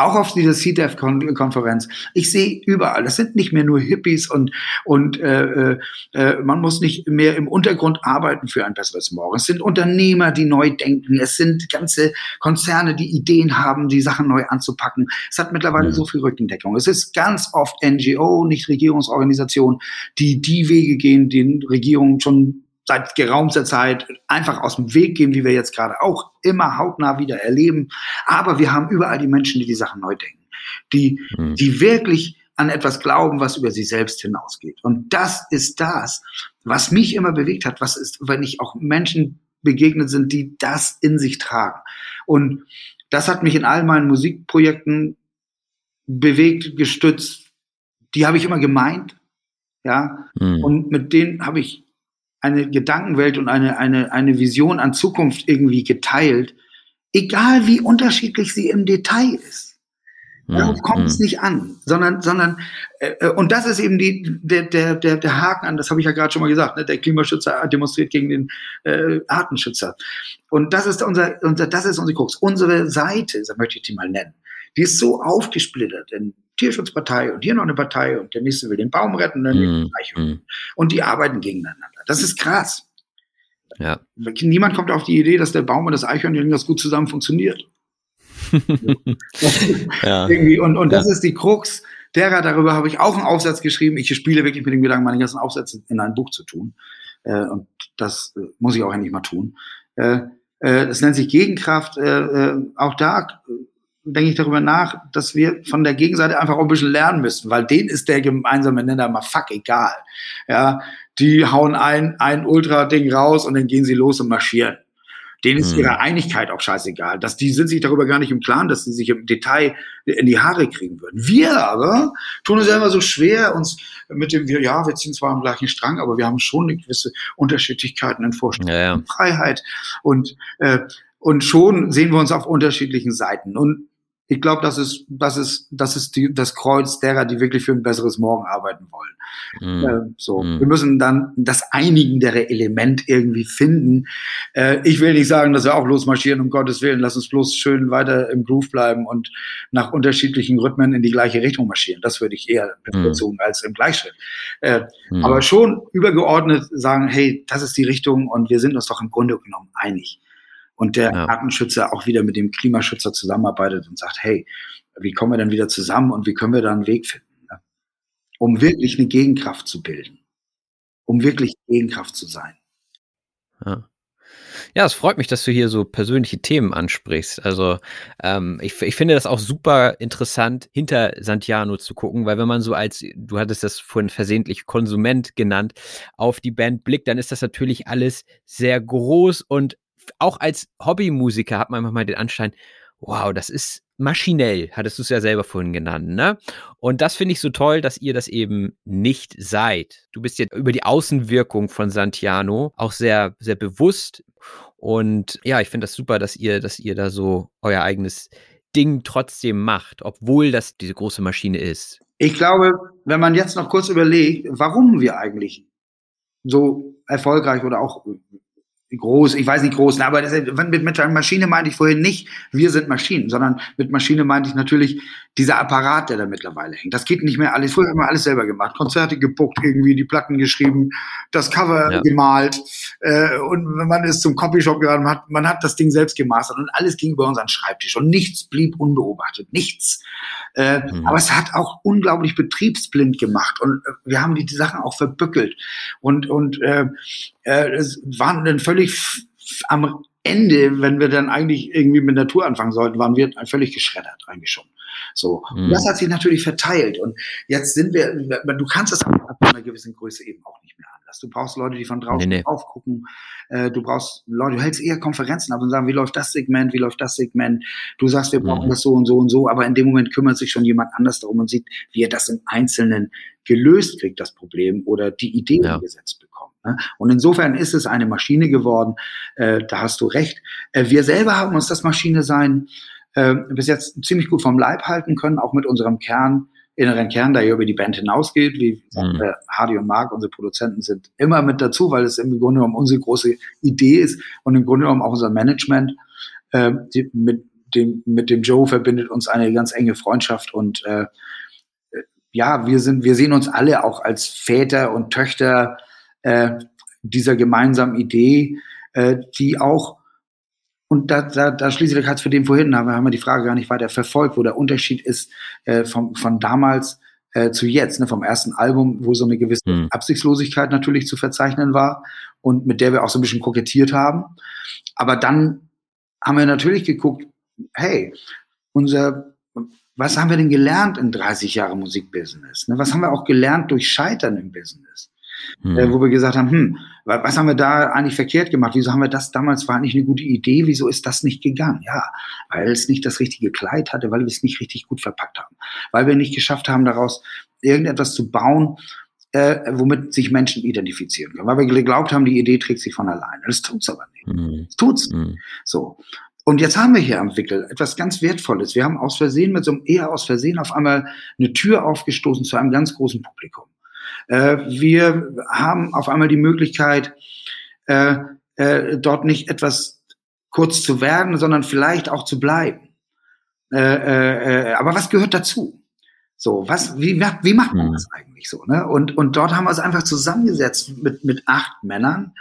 Speaker 2: Auch auf dieser CDF-Konferenz. Ich sehe überall. Das sind nicht mehr nur Hippies und, und äh, äh, man muss nicht mehr im Untergrund arbeiten für ein besseres Morgen. Es sind Unternehmer, die neu denken. Es sind ganze Konzerne, die Ideen haben, die Sachen neu anzupacken. Es hat mittlerweile
Speaker 1: Mhm.
Speaker 2: so viel Rückendeckung. Es ist ganz oft NGO, Nichtregierungsorganisationen, die die Wege gehen, den Regierungen schon seit geraumer Zeit einfach aus dem Weg gehen, wie wir jetzt gerade auch immer hautnah wieder erleben. Aber wir haben überall die Menschen, die die Sachen neu denken, die,
Speaker 1: Hm.
Speaker 2: die wirklich an etwas glauben, was über sie selbst hinausgeht. Und das ist das, was mich immer bewegt hat. Was ist, wenn ich auch Menschen begegnet sind, die das in sich tragen. Und das hat mich in all meinen Musikprojekten bewegt, gestützt. Die habe ich immer gemeint, ja.
Speaker 1: Hm.
Speaker 2: Und mit denen habe ich eine Gedankenwelt und eine, eine, eine Vision an Zukunft irgendwie geteilt, egal wie unterschiedlich sie im Detail ist. Darauf kommt es
Speaker 1: Hm.
Speaker 2: nicht an, sondern, sondern äh, äh, und das ist eben die, der, der, der, der Haken an, das habe ich ja gerade schon mal gesagt, ne? der Klimaschützer demonstriert gegen den äh, Artenschützer. Und das ist unser, unser, das ist unsere Krux. Unsere Seite, so möchte ich die mal nennen, die ist so aufgesplittert in Tierschutzpartei und hier noch eine Partei und der nächste will den Baum retten. Eichhörnchen.
Speaker 1: Hm.
Speaker 2: Und die arbeiten gegeneinander. Das ist krass.
Speaker 1: Ja.
Speaker 2: Niemand kommt auf die Idee, dass der Baum und das Eichhörnchen das gut zusammen funktioniert.
Speaker 1: ja.
Speaker 2: Und, und das
Speaker 1: Ja.
Speaker 2: ist die Krux derer, darüber habe ich auch einen Aufsatz geschrieben. Ich spiele wirklich mit dem Gedanken, meine ganzen Aufsätze in ein Buch zu tun. Äh, und das äh, muss ich auch endlich mal tun. Äh, äh, das nennt sich Gegenkraft. Äh, äh, auch da denke ich darüber nach, dass wir von der Gegenseite einfach auch ein bisschen lernen müssen, weil denen ist der gemeinsame Nenner mal fuck egal. Ja, die hauen ein, ein Ultra-Ding raus und dann gehen sie los und marschieren. Denen ist hm. ihre Einigkeit auch scheißegal. Dass die sind sich darüber gar nicht im Klaren, dass sie sich im Detail in die Haare kriegen würden. Wir aber tun es immer so schwer, uns mit dem, wir, ja, wir ziehen zwar am gleichen Strang, aber wir haben schon eine gewisse Unterschiedlichkeiten in Vorstellungen, ja, ja. Freiheit und, äh, und schon sehen wir uns auf unterschiedlichen Seiten. Und ich glaube, das ist, das ist, das ist die, das Kreuz derer, die wirklich für ein besseres Morgen arbeiten wollen. Mm. Äh, so, mm. wir müssen dann das einigendere Element irgendwie finden. Äh, ich will nicht sagen, dass wir auch losmarschieren, um Gottes Willen. Lass uns bloß schön weiter im Groove bleiben und nach unterschiedlichen Rhythmen in die gleiche Richtung marschieren. Das würde ich eher mm. bevorzugen mm. als im Gleichschritt. Äh, mm. aber schon übergeordnet sagen, hey, das ist die Richtung und wir sind uns doch im Grunde genommen einig und der ja. Artenschützer auch wieder mit dem Klimaschützer zusammenarbeitet und sagt, hey, wie kommen wir dann wieder zusammen und wie können wir da einen Weg finden, ne? um wirklich eine Gegenkraft zu bilden, um wirklich Gegenkraft zu sein.
Speaker 1: Ja. Ja, es freut mich, dass du hier so persönliche Themen ansprichst. Also ähm, ich, ich finde das auch super interessant, hinter Santiano zu gucken, weil wenn man so als, du hattest das vorhin versehentlich Konsument genannt, auf die Band blickt, dann ist das natürlich alles sehr groß und auch als Hobbymusiker hat man manchmal den Anschein, wow, das ist maschinell, hattest du es ja selber vorhin genannt, ne? Und das finde ich so toll, dass ihr das eben nicht seid. Du bist jetzt über die Außenwirkung von Santiano auch sehr, sehr bewusst. Und ja, ich finde das super, dass ihr, dass ihr da so euer eigenes Ding trotzdem macht, obwohl das diese große Maschine ist.
Speaker 2: Ich glaube, wenn man jetzt noch kurz überlegt, warum wir eigentlich so erfolgreich oder auch groß, ich weiß nicht groß, aber das, mit, mit Maschine meinte ich vorhin nicht, wir sind Maschinen, sondern mit Maschine meinte ich natürlich dieser Apparat, der da mittlerweile hängt. Das geht nicht mehr alles. Früher haben wir alles selber gemacht. Konzerte gebuckt, irgendwie die Platten geschrieben, das Cover ja. gemalt äh, und man ist zum Copyshop gegangen, man hat, man hat das Ding selbst gemastert und alles ging über unseren Schreibtisch und nichts blieb unbeobachtet, nichts. Äh, mhm. Aber es hat auch unglaublich betriebsblind gemacht und äh, wir haben die, die Sachen auch verbückelt und und äh, äh, es waren dann völlig am Ende, wenn wir dann eigentlich irgendwie mit Natur anfangen sollten, waren wir völlig geschreddert eigentlich schon. So. Mhm. Und das hat sich natürlich verteilt. Und jetzt sind wir, du kannst das ab einer gewissen Größe eben auch nicht mehr anders. Du brauchst Leute, die von draußen nee, nee. aufgucken. Äh, du brauchst Leute, du hältst eher Konferenzen ab und sagen, wie läuft das Segment, wie läuft das Segment. Du sagst, wir brauchen mhm. das so und so und so, aber in dem Moment kümmert sich schon jemand anders darum und sieht, wie er das im Einzelnen gelöst kriegt, das Problem oder die Idee ja. umgesetzt bekommt. Und insofern ist es eine Maschine geworden. Äh, da hast du recht. Äh, wir selber haben uns das Maschine sein äh, bis jetzt ziemlich gut vom Leib halten können, auch mit unserem Kern, inneren Kern, der ja über die Band hinausgeht. Wie gesagt, mhm. Äh, Hardy und Mark, unsere Produzenten, sind immer mit dazu, weil es im Grunde genommen unsere große Idee ist und im Grunde genommen auch unser Management. Äh, die, mit, dem, mit dem Joe verbindet uns eine ganz enge Freundschaft und ja, wir sind, wir sehen uns alle auch als Väter und Töchter äh, dieser gemeinsamen Idee, äh, die auch, und da, da, da schließe ich halt für den vorhin, haben wir, haben wir die Frage gar nicht weiter verfolgt, wo der Unterschied ist äh, von, von damals äh, zu jetzt, ne, vom ersten Album, wo so eine gewisse mhm. Absichtslosigkeit natürlich zu verzeichnen war und mit der wir auch so ein bisschen kokettiert haben. Aber dann haben wir natürlich geguckt, hey, unser, was haben wir denn gelernt in 30 Jahren Musikbusiness? Ne? Was haben wir auch gelernt durch Scheitern im Business? Mhm. äh, wo wir gesagt haben, hm, was haben wir da eigentlich verkehrt gemacht? Wieso haben wir das damals, war nicht eine gute Idee, wieso ist das nicht gegangen? Ja, weil es nicht das richtige Kleid hatte, weil wir es nicht richtig gut verpackt haben, weil wir nicht geschafft haben, daraus irgendetwas zu bauen, äh, womit sich Menschen identifizieren können, weil wir geglaubt haben, die Idee trägt sich von alleine. Das tut's aber nicht. Mhm. Das tut's. Mhm. So. Und jetzt haben wir hier am Wickel etwas ganz Wertvolles. Wir haben aus Versehen mit so einem eher aus Versehen auf einmal eine Tür aufgestoßen zu einem ganz großen Publikum. Äh, wir haben auf einmal die Möglichkeit, äh, äh, dort nicht etwas kurz zu werden, sondern vielleicht auch zu bleiben. Aber was gehört dazu? So, was, wie, wie macht man mhm. das eigentlich so? Ne? Und, und dort haben wir es einfach zusammengesetzt mit, mit acht Männern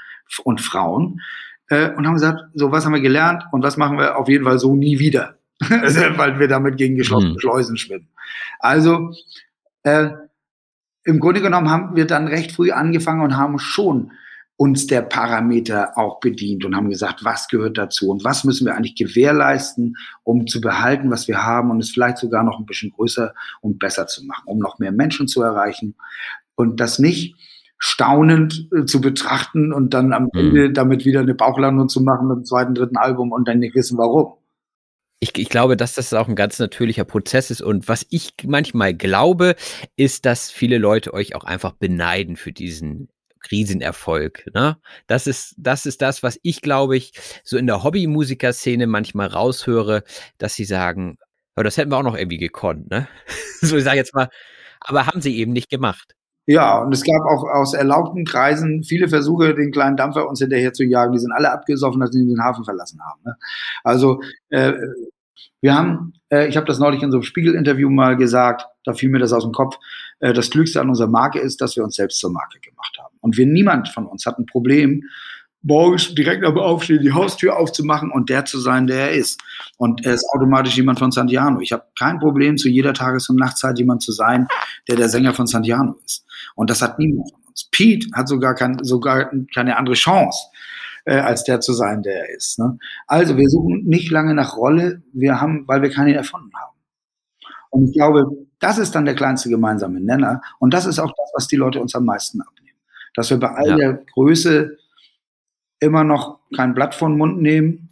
Speaker 2: und Frauen äh, und haben gesagt, so, was haben wir gelernt und was machen wir auf jeden Fall so nie wieder, weil wir damit gegen geschlossene mhm. Schleusen schwimmen. Also, äh, im Grunde genommen haben wir dann recht früh angefangen und haben schon uns der Parameter auch bedient und haben gesagt, was gehört dazu und was müssen wir eigentlich gewährleisten, um zu behalten, was wir haben und es vielleicht sogar noch ein bisschen größer und besser zu machen, um noch mehr Menschen zu erreichen und das nicht staunend äh, zu betrachten und dann am mhm. Ende damit wieder eine Bauchlandung zu machen mit dem zweiten, dritten Album und dann nicht wissen, warum.
Speaker 1: Ich, ich, glaube, dass das auch ein ganz natürlicher Prozess ist. Und was ich manchmal glaube, ist, dass viele Leute euch auch einfach beneiden für diesen Riesenerfolg. Ne? Das ist, das ist das, was ich, glaube ich, so in der Hobbymusiker-Szene manchmal raushöre, dass sie sagen, oh, das hätten wir auch noch irgendwie gekonnt, ne? so, ich sage jetzt mal, aber haben sie eben nicht gemacht.
Speaker 2: Ja, und es gab auch aus erlaubten Kreisen viele Versuche, den kleinen Dampfer uns hinterher zu jagen. Die sind alle abgesoffen, dass sie den Hafen verlassen haben. Ne? Also äh, wir haben, äh, ich habe das neulich in so einem Spiegel-Interview mal gesagt, da fiel mir das aus dem Kopf, äh, das Klügste an unserer Marke ist, dass wir uns selbst zur Marke gemacht haben. Und wir, niemand von uns hat ein Problem, morgens direkt am Aufstehen die Haustür aufzumachen und der zu sein, der er ist. Und er ist automatisch jemand von Santiano. Ich habe kein Problem, zu jeder Tages- und Nachtzeit jemand zu sein, der der Sänger von Santiano ist. Und das hat niemand von uns. Pete hat sogar, kein, sogar keine andere Chance, äh, als der zu sein, der er ist. Ne? Also wir suchen nicht lange nach Rolle, wir haben, weil wir keine erfunden haben. Und ich glaube, das ist dann der kleinste gemeinsame Nenner. Und das ist auch das, was die Leute uns am meisten abnehmen. Dass wir bei all ja. der Größe immer noch kein Blatt von Mund nehmen,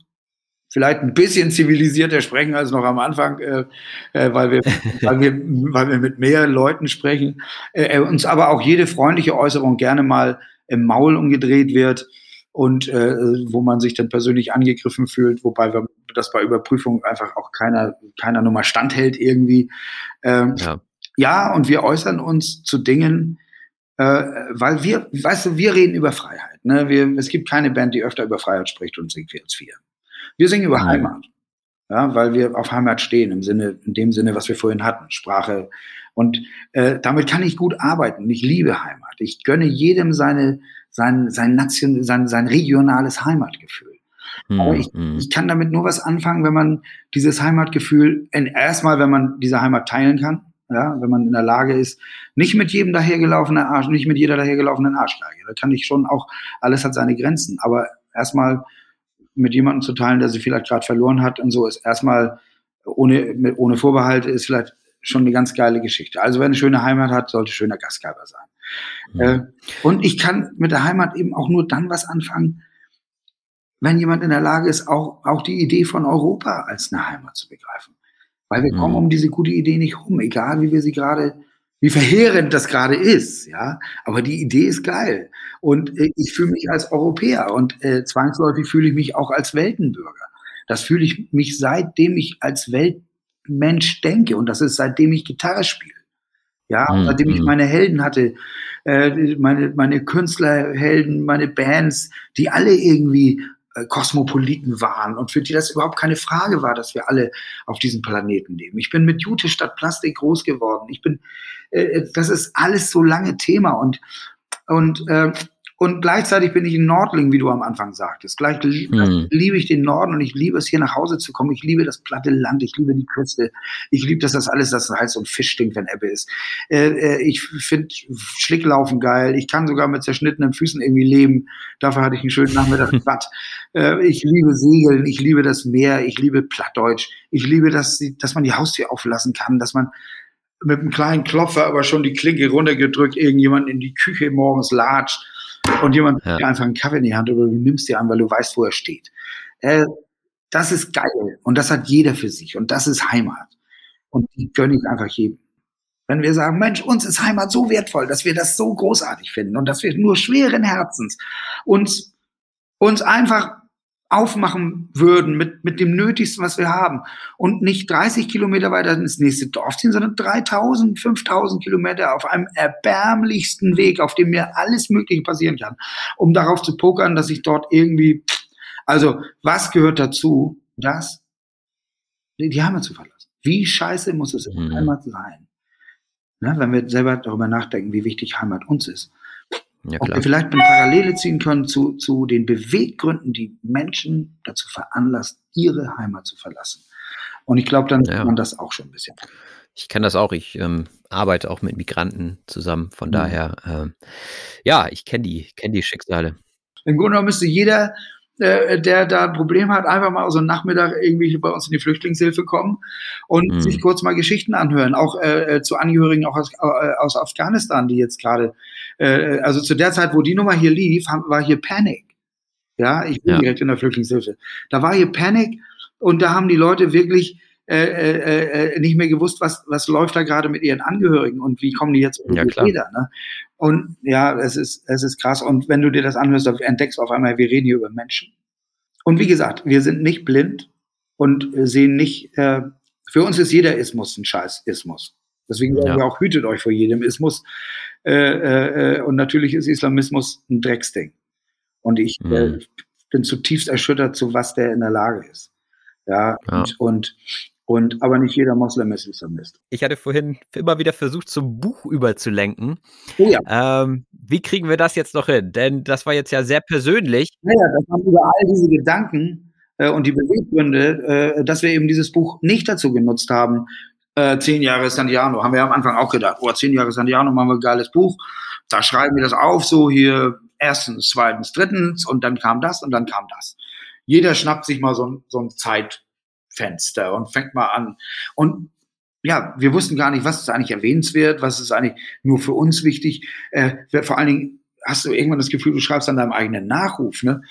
Speaker 2: vielleicht ein bisschen zivilisierter sprechen als noch am Anfang, äh, äh, weil, wir, weil, wir, weil wir mit mehr Leuten sprechen, äh, äh, uns aber auch jede freundliche Äußerung gerne mal im Maul umgedreht wird und äh, wo man sich dann persönlich angegriffen fühlt, wobei wir, das bei Überprüfung einfach auch keiner, keiner Nummer standhält irgendwie. Ähm, ja. ja, und wir äußern uns zu Dingen, äh, weil wir, weißt du, wir reden über Freiheit. Ne? Wir, es gibt keine Band, die öfter über Freiheit spricht und singt wie uns vier. Wir singen über. Heimat, ja, weil wir auf Heimat stehen, im Sinne, in dem Sinne, was wir vorhin hatten, Sprache. Und äh, damit kann ich gut arbeiten. Ich liebe Heimat. Ich gönne jedem seine, sein, sein, Nation, sein, sein regionales Heimatgefühl. Mhm. Aber ich, mhm. ich kann damit nur was anfangen, wenn man dieses Heimatgefühl, erstmal, wenn man diese Heimat teilen kann, ja, wenn man in der Lage ist, nicht mit jedem dahergelaufenen Arsch, nicht mit jeder dahergelaufenen Arschgeige. Da kann ich schon auch, alles hat seine Grenzen. Aber erstmal mit jemandem zu teilen, der sie vielleicht gerade verloren hat und so, ist erstmal ohne, ohne Vorbehalte, ist vielleicht schon eine ganz geile Geschichte. Also wer eine schöne Heimat hat, sollte schöner Gastgeber sein. Mhm. Äh, und ich kann mit der Heimat eben auch nur dann was anfangen, wenn jemand in der Lage ist, auch, auch die Idee von Europa als eine Heimat zu begreifen. Weil wir mhm. kommen um diese gute Idee nicht rum, egal wie wir sie gerade, wie verheerend das gerade ist, ja. Aber die Idee ist geil. Und äh, ich fühle mich als Europäer und äh, zwangsläufig fühle ich mich auch als Weltenbürger. Das fühle ich mich seitdem ich als Weltmensch denke und das ist seitdem ich Gitarre spiele. Ja, mhm. seitdem ich mhm. meine Helden hatte, äh, meine, meine Künstlerhelden, meine Bands, die alle irgendwie äh, Kosmopoliten waren und für die das überhaupt keine Frage war, dass wir alle auf diesem Planeten leben. Ich bin mit Jute statt Plastik groß geworden. Ich bin, äh, äh das ist alles so lange Thema und und äh, und gleichzeitig bin ich ein Nordling, wie du am Anfang sagtest. Gleich hm. liebe ich den Norden und ich liebe es, hier nach Hause zu kommen. Ich liebe das platte Land, ich liebe die Küste. Ich liebe, dass das alles, das heißt, so ein Fisch stinkt, wenn Ebbe ist. Äh, äh, ich finde Schlicklaufen geil. Ich kann sogar mit zerschnittenen Füßen irgendwie leben. Dafür hatte ich einen schönen Nachmittag im Bad. Äh, ich liebe Segeln, ich liebe das Meer, ich liebe Plattdeutsch. Ich liebe, dass, dass man die Haustür auflassen kann, dass man mit einem kleinen Klopfer aber schon die Klinke runtergedrückt irgendjemand in die Küche morgens latscht und jemand ja. dir einfach einen Kaffee in die Hand oder du nimmst dir an, weil du weißt, wo er steht. Äh, das ist geil und das hat jeder für sich und das ist Heimat. Und die gönne ich einfach jedem. Wenn wir sagen, Mensch, uns ist Heimat so wertvoll, dass wir das so großartig finden und dass wir nur schweren Herzens uns, uns einfach aufmachen würden mit, mit dem Nötigsten, was wir haben und nicht 30 Kilometer weiter ins nächste Dorf ziehen, sondern 3000, 5000 Kilometer auf einem erbärmlichsten Weg, auf dem mir alles Mögliche passieren kann, um darauf zu pokern, dass ich dort irgendwie, also was gehört dazu, das, die Heimat zu verlassen. Wie scheiße muss es in mhm. Heimat sein? Ne, wenn wir selber darüber nachdenken, wie wichtig Heimat uns ist. Ja, Ob wir vielleicht eine Parallele ziehen können zu, zu den Beweggründen, die Menschen dazu veranlasst, ihre Heimat zu verlassen. Und ich glaube, dann ja. kann man das auch schon ein bisschen.
Speaker 1: Ich kenne das auch. Ich ähm, arbeite auch mit Migranten zusammen. Von mhm. daher, ähm, ja, ich kenne die, kenne die Schicksale.
Speaker 2: Im Grunde genommen müsste jeder, äh, der da ein Problem hat, einfach mal so einen Nachmittag irgendwie bei uns in die Flüchtlingshilfe kommen und mhm. sich kurz mal Geschichten anhören, auch äh, äh zu Angehörigen auch aus, äh, aus Afghanistan, die jetzt gerade, äh, also zu der Zeit, wo die Nummer hier lief, war hier Panic. Ja, ich bin ja. direkt in der Flüchtlingshilfe. Da war hier Panic und da haben die Leute wirklich äh, äh, äh, nicht mehr gewusst, was, was läuft da gerade mit ihren Angehörigen und wie kommen die jetzt
Speaker 1: ja, klar.
Speaker 2: wieder. Ne? Und ja, es ist, es ist krass. Und wenn du dir das anhörst, dann entdeckst du auf einmal, wir reden hier über Menschen. Und wie gesagt, wir sind nicht blind und sehen nicht, äh, für uns ist jeder Ismus ein scheiß Ismus. Deswegen sagen ja. wir auch, hütet euch vor jedem Ismus. Äh, äh, äh und natürlich ist Islamismus ein Drecksding. Und ich mhm. äh, bin zutiefst erschüttert, zu was der in der Lage ist. Ja, ja. Und, und, und, aber nicht jeder Moslem ist Islamist.
Speaker 1: Ich hatte vorhin immer wieder versucht, zum Buch überzulenken. Oh ja. Ähm, wie kriegen wir das jetzt noch hin? Denn das war jetzt ja sehr persönlich.
Speaker 2: Naja, das haben über all diese Gedanken äh, und die Beweggründe, äh, dass wir eben dieses Buch nicht dazu genutzt haben, äh, zehn Jahre Sandiano. Haben wir am Anfang auch gedacht, oh, zehn Jahre Sandiano, machen wir ein geiles Buch. Da schreiben wir das auf, so hier erstens, zweitens, drittens und dann kam das und dann kam das. Jeder schnappt sich mal so ein, so ein Zeitfenster und fängt mal an. Und ja, wir wussten gar nicht, was ist eigentlich erwähnenswert, was ist eigentlich nur für uns wichtig. Äh, vor allen Dingen hast du irgendwann das Gefühl, du schreibst an deinem eigenen Nachruf, ne?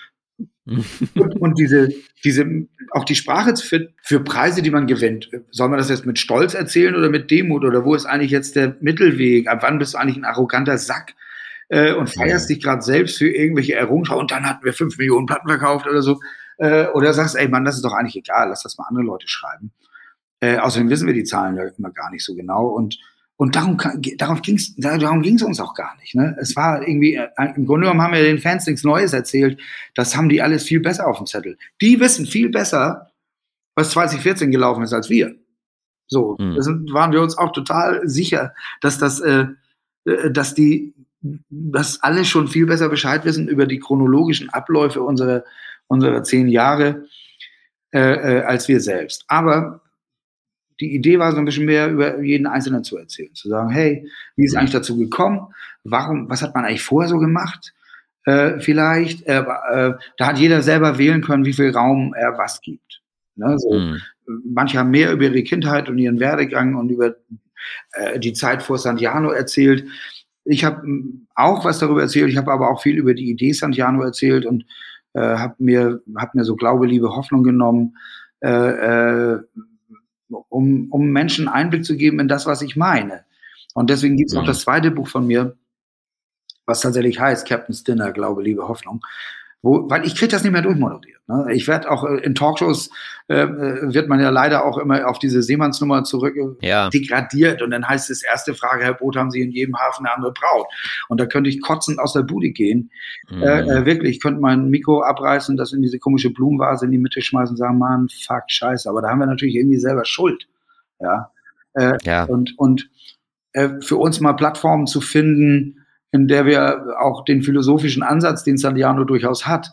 Speaker 2: und, und, diese, diese, auch die Sprache für, für Preise, die man gewinnt. Soll man das jetzt mit Stolz erzählen oder mit Demut? Oder wo ist eigentlich jetzt der Mittelweg? Ab wann bist du eigentlich ein arroganter Sack? äh, und feierst dich gerade selbst für irgendwelche Errungenschaften und dann hatten wir fünf Millionen Platten verkauft oder so. Äh, oder sagst, ey Mann, das ist doch eigentlich egal, lass das mal andere Leute schreiben. Äh, außerdem wissen wir die Zahlen ja immer gar nicht so genau und und darum, darum ging es darum ging's uns auch gar nicht. Ne? Es war irgendwie, äh, im Grunde genommen haben wir den Fans nichts Neues erzählt. Das haben die alles viel besser auf dem Zettel. Die wissen viel besser, was 2014 gelaufen ist, als wir. So, mhm. da waren wir uns auch total sicher, dass das, äh, äh dass die dass alle schon viel besser Bescheid wissen über die chronologischen Abläufe unserer, unserer zehn Jahre äh, äh, als wir selbst. Aber die Idee war so ein bisschen mehr über jeden Einzelnen zu erzählen, zu sagen, hey, wie ist eigentlich dazu gekommen? Warum, was hat man eigentlich vorher so gemacht? Äh, vielleicht, äh, äh, da hat jeder selber wählen können, wie viel Raum er was gibt. Ne? So, mhm. Manche haben mehr über ihre Kindheit und ihren Werdegang und über äh, die Zeit vor Santiano erzählt. Ich habe hm, auch was darüber erzählt, ich habe aber auch viel über die Idee Santiano erzählt und äh, habe mir, hab mir so Glaube, Liebe, Hoffnung genommen, äh, äh, um, um Menschen Einblick zu geben in das, was ich meine. Und deswegen gibt es mhm. auch das zweite Buch von mir, was tatsächlich heißt Captain's Dinner, Glaube, Liebe, Hoffnung wo, weil ich kriege das nicht mehr durchmoderiert. Ne? Ich werde auch äh, in Talkshows äh, äh, wird man ja leider auch immer auf diese Seemannsnummer zurück äh, ja. degradiert und dann heißt es erste Frage, Herr Boot, haben Sie in jedem Hafen eine andere Braut? Und da könnte ich kotzend aus der Bude gehen. Mhm. Äh, wirklich, ich könnte mein Mikro abreißen, das in diese komische Blumenvase in die Mitte schmeißen und sagen, Mann, fuck, scheiße. Aber da haben wir natürlich irgendwie selber Schuld. Ja. Äh, ja. Und, und für uns mal Plattformen zu finden, in der wir auch den philosophischen Ansatz, den Saliano durchaus hat,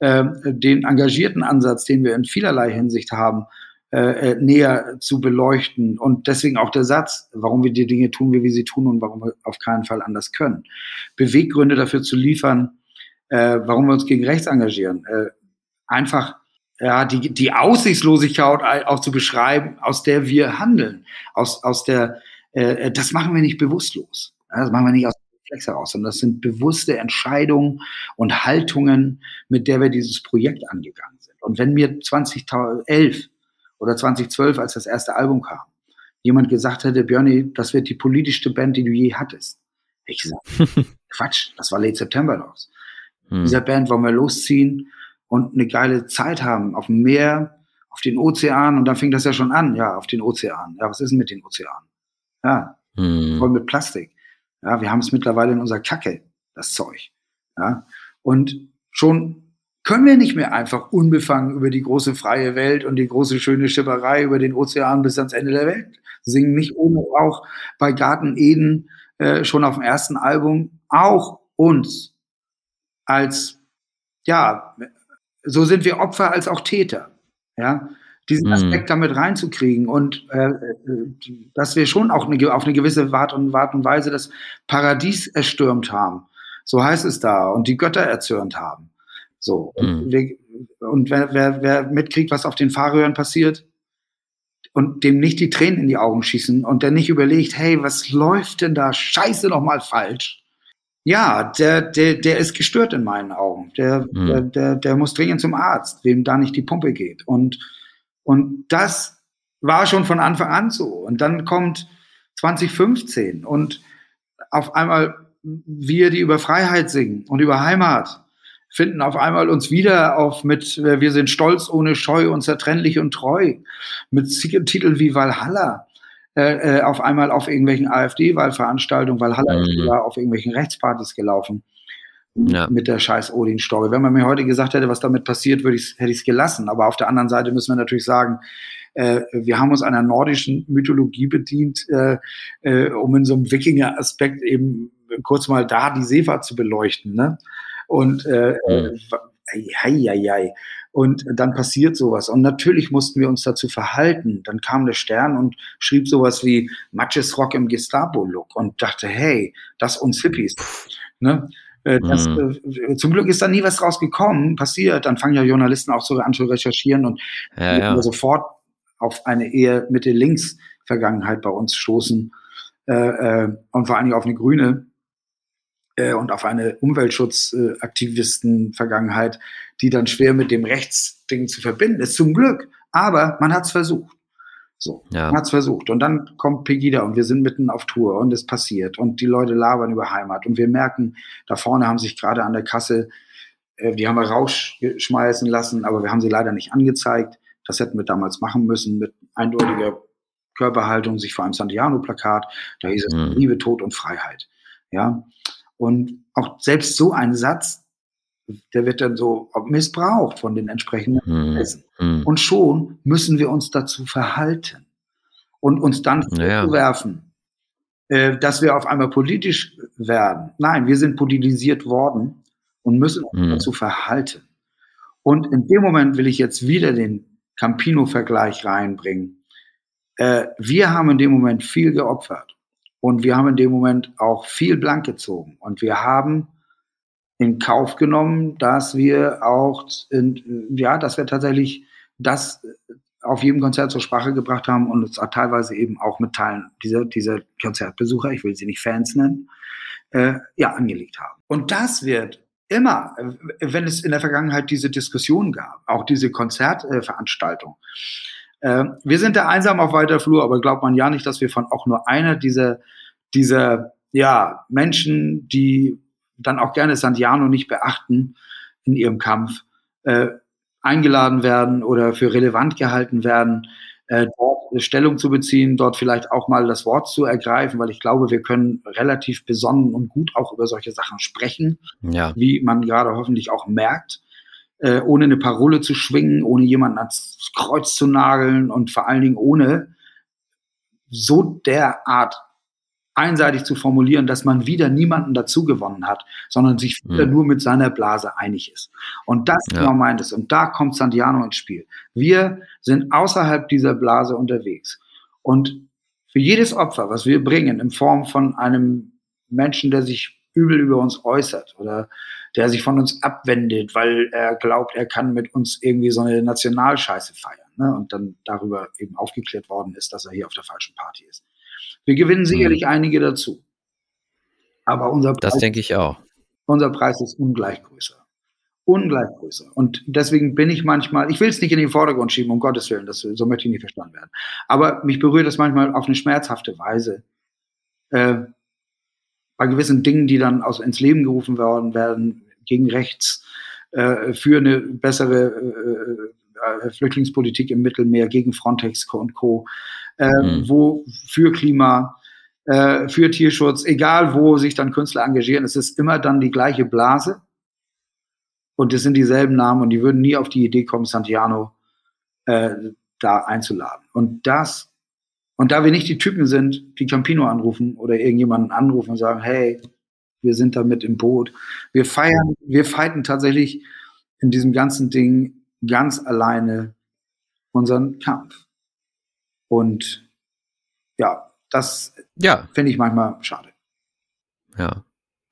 Speaker 2: äh, den engagierten Ansatz, den wir in vielerlei Hinsicht haben, äh, äh, näher zu beleuchten. Und deswegen auch der Satz, warum wir die Dinge tun, wie wir sie tun und warum wir auf keinen Fall anders können. Beweggründe dafür zu liefern, äh, warum wir uns gegen rechts engagieren. Äh, einfach ja, die, die Aussichtslosigkeit auch zu beschreiben, aus der wir handeln. Aus, aus der, äh, das machen wir nicht bewusstlos. Das machen wir nicht aus Reflex heraus, sondern das sind bewusste Entscheidungen und Haltungen, mit der wir dieses Projekt angegangen sind. Und wenn mir 2011 oder 2012, als das erste Album kam, jemand gesagt hätte, Björni, das wird die politischste Band, die du je hattest. Ich gesagt, Quatsch, das war Late September Dogs. Hm. Dieser Band wollen wir losziehen und eine geile Zeit haben auf dem Meer, auf den Ozean und dann fing das ja schon an, ja, auf den Ozean. Ja, was ist denn mit den Ozeanen? Ja, hm. voll mit Plastik. Ja, wir haben es mittlerweile in unserer Kacke, das Zeug. Ja, und schon können wir nicht mehr einfach unbefangen über die große freie Welt und die große schöne Schipperei über den Ozean bis ans Ende der Welt singen. Nicht ohne auch bei Garten Eden äh, schon auf dem ersten Album auch uns als, ja, so sind wir Opfer als auch Täter. Ja, diesen mhm. Aspekt mhm. damit reinzukriegen und äh, äh, dass wir schon auch eine, auf eine gewisse Art und, Art und Weise das Paradies erstürmt haben. So heißt es da und die Götter erzürnt haben. So. Und, mhm. wir, und wer, wer, wer mitkriegt, was auf den Fahrröhren passiert und dem nicht die Tränen in die Augen schießen und der nicht überlegt, hey, was läuft denn da scheiße nochmal falsch? Ja, der, der, der ist gestört in meinen Augen. Der, mhm. der, der, der muss dringend zum Arzt, wem da nicht die Pumpe geht. Und, und das war schon von Anfang an so. Und dann kommt 2015 und auf einmal wir, die über Freiheit singen und über Heimat, finden auf einmal uns wieder auf mit Wir sind stolz, ohne Scheu, unzertrennlich und treu, mit Titeln wie Valhalla. Äh, äh, auf einmal auf irgendwelchen AfD-Wahlveranstaltungen, Valhalla mhm. ist auf irgendwelchen Rechtspartys gelaufen. Ja. Mit der scheiß Odin-Story. Wenn man mir heute gesagt hätte, was damit passiert, würde ich, hätte ich es gelassen. Aber auf der anderen Seite müssen wir natürlich sagen, äh, wir haben uns einer nordischen Mythologie bedient, äh, äh, um in so einem Wikinger-Aspekt eben kurz mal da die Seefahrt zu beleuchten. Ne? Und äh, mhm. hei, hei, hei. Und dann passiert sowas. Und natürlich mussten wir uns dazu verhalten. Dann kam der Stern und schrieb sowas wie Matches Rock im Gestapo-Look und dachte, hey, das uns Hippies. Ne? Das, mhm. äh, zum Glück ist da nie was rausgekommen, passiert. Dann fangen ja Journalisten auch so an zu recherchieren und ja, ja. sofort auf eine eher Mitte-Links-Vergangenheit bei uns stoßen äh, äh, und vor allen Dingen auf eine grüne äh, und auf eine Umweltschutzaktivisten-Vergangenheit, die dann schwer mit dem Rechtsding zu verbinden ist. Zum Glück. Aber man hat es versucht. So, ja. man hat es versucht. Und dann kommt Pegida und wir sind mitten auf Tour und es passiert und die Leute labern über Heimat und wir merken, da vorne haben sich gerade an der Kasse, äh, die haben wir rausschmeißen lassen, aber wir haben sie leider nicht angezeigt. Das hätten wir damals machen müssen mit eindeutiger Körperhaltung, sich vor einem Santiano-Plakat. Da hieß es mhm. Liebe, Tod und Freiheit. Ja, und auch selbst so ein Satz, der wird dann so missbraucht von den entsprechenden Preisen. Hm. Und schon müssen wir uns dazu verhalten und uns dann ja. äh, dass wir auf einmal politisch werden. Nein, wir sind politisiert worden und müssen uns hm. dazu verhalten. Und in dem Moment will ich jetzt wieder den Campino-Vergleich reinbringen. Äh, wir haben in dem Moment viel geopfert. Und wir haben in dem Moment auch viel blank gezogen. Und wir haben in Kauf genommen, dass wir auch, ja, dass wir tatsächlich das auf jedem Konzert zur Sprache gebracht haben und uns auch teilweise eben auch mit Teilen dieser, dieser Konzertbesucher, ich will sie nicht Fans nennen, äh, ja, angelegt haben. Und das wird immer, wenn es in der Vergangenheit diese Diskussion gab, auch diese Konzertveranstaltung, äh, wir sind da einsam auf weiter Flur, aber glaubt man ja nicht, dass wir von auch nur einer dieser, dieser ja, Menschen, die dann auch gerne Santiano nicht beachten in ihrem Kampf, äh, eingeladen werden oder für relevant gehalten werden, äh, dort Stellung zu beziehen, dort vielleicht auch mal das Wort zu ergreifen, weil ich glaube, wir können relativ besonnen und gut auch über solche Sachen sprechen, ja. wie man gerade hoffentlich auch merkt äh, ohne eine Parole zu schwingen, ohne jemanden ans Kreuz zu nageln und vor allen Dingen ohne so derart einseitig zu formulieren, dass man wieder niemanden dazu gewonnen hat, sondern sich wieder mhm. nur mit seiner Blase einig ist. Und das ja. genau meint es. Und da kommt Santiano ins Spiel. Wir sind außerhalb dieser Blase unterwegs. Und für jedes Opfer, was wir bringen, in Form von einem Menschen, der sich übel über uns äußert oder der sich von uns abwendet, weil er glaubt, er kann mit uns irgendwie so eine Nationalscheiße feiern ne? und dann darüber eben aufgeklärt worden ist, dass er hier auf der falschen Party ist. Wir gewinnen sicherlich mhm. einige dazu. Aber unser
Speaker 1: Preis, das denke ich auch.
Speaker 2: Unser Preis ist ungleich größer. Ungleich größer. Und deswegen bin ich manchmal, ich will es nicht in den Vordergrund schieben, um Gottes Willen, das, so möchte ich nicht verstanden werden. Aber mich berührt das manchmal auf eine schmerzhafte Weise. Äh, bei gewissen Dingen, die dann aus, ins Leben gerufen worden werden, gegen rechts, äh, für eine bessere äh, äh, Flüchtlingspolitik im Mittelmeer, gegen Frontex und Co., äh, mhm. wo für Klima, äh, für Tierschutz, egal wo sich dann Künstler engagieren, es ist immer dann die gleiche Blase und es sind dieselben Namen und die würden nie auf die Idee kommen, Santiano äh, da einzuladen. Und das und da wir nicht die Typen sind, die Campino anrufen oder irgendjemanden anrufen und sagen, hey, wir sind da mit im Boot. Wir feiern, wir fighten tatsächlich in diesem ganzen Ding ganz alleine unseren Kampf. Und ja, das ja. finde ich manchmal schade.
Speaker 1: Ja.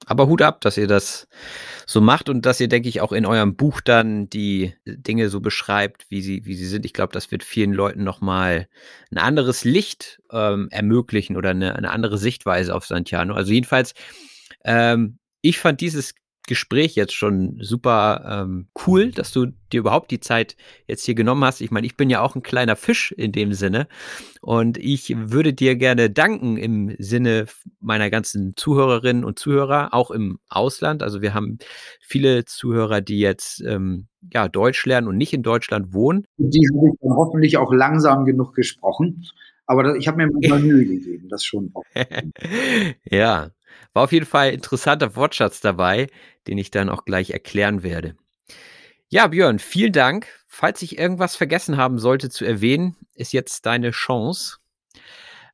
Speaker 1: Aber Hut ab, dass ihr das so macht und dass ihr, denke ich, auch in eurem Buch dann die Dinge so beschreibt, wie sie, wie sie sind. Ich glaube, das wird vielen Leuten nochmal ein anderes Licht ähm, ermöglichen oder eine, eine andere Sichtweise auf Santiano. Also jedenfalls, ähm, ich fand dieses Gespräch jetzt schon super ähm, cool, dass du dir überhaupt die Zeit jetzt hier genommen hast. Ich meine, ich bin ja auch ein kleiner Fisch in dem Sinne und ich würde dir gerne danken im Sinne meiner ganzen Zuhörerinnen und Zuhörer, auch im Ausland. Also wir haben viele Zuhörer, die jetzt ähm, ja Deutsch lernen und nicht in Deutschland wohnen.
Speaker 2: Die habe ich dann hoffentlich auch langsam genug gesprochen. Aber ich habe mir manchmal Mühe gegeben, das schon.
Speaker 1: ja, war auf jeden Fall interessanter Wortschatz dabei, den ich dann auch gleich erklären werde. Ja, Björn, vielen Dank. Falls ich irgendwas vergessen haben sollte zu erwähnen, ist jetzt deine Chance.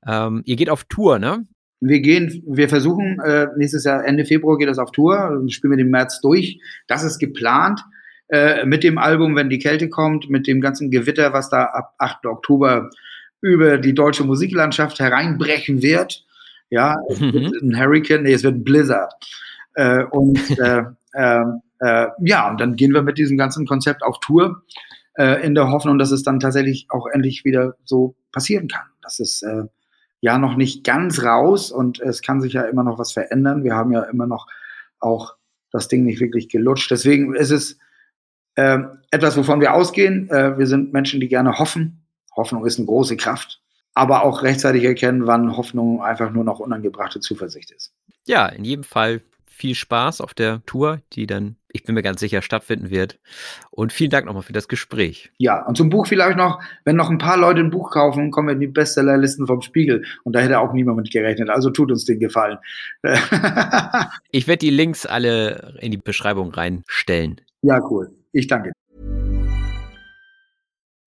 Speaker 1: Ähm, ihr geht auf Tour, ne?
Speaker 2: Wir gehen, wir versuchen, äh, nächstes Jahr, Ende Februar geht das auf Tour, spielen wir den März durch. Das ist geplant äh, mit dem Album, wenn die Kälte kommt, mit dem ganzen Gewitter, was da ab 8. Oktober über die deutsche Musiklandschaft hereinbrechen wird. Ja, mhm. ein Hurricane, nee, es wird ein Blizzard. Äh, und äh, äh, äh, ja, und dann gehen wir mit diesem ganzen Konzept auf Tour, äh, in der Hoffnung, dass es dann tatsächlich auch endlich wieder so passieren kann. Das ist äh, ja noch nicht ganz raus und es kann sich ja immer noch was verändern. Wir haben ja immer noch auch das Ding nicht wirklich gelutscht. Deswegen ist es äh, etwas, wovon wir ausgehen. Äh, wir sind Menschen, die gerne hoffen. Hoffnung ist eine große Kraft aber auch rechtzeitig erkennen, wann Hoffnung einfach nur noch unangebrachte Zuversicht ist.
Speaker 1: Ja, in jedem Fall viel Spaß auf der Tour, die dann, ich bin mir ganz sicher, stattfinden wird. Und vielen Dank nochmal für das Gespräch.
Speaker 2: Ja, und zum Buch vielleicht noch, wenn noch ein paar Leute ein Buch kaufen, kommen wir in die Bestsellerlisten vom Spiegel. Und da hätte auch niemand mit gerechnet. Also tut uns den Gefallen.
Speaker 1: ich werde die Links alle in die Beschreibung reinstellen.
Speaker 2: Ja, cool. Ich danke.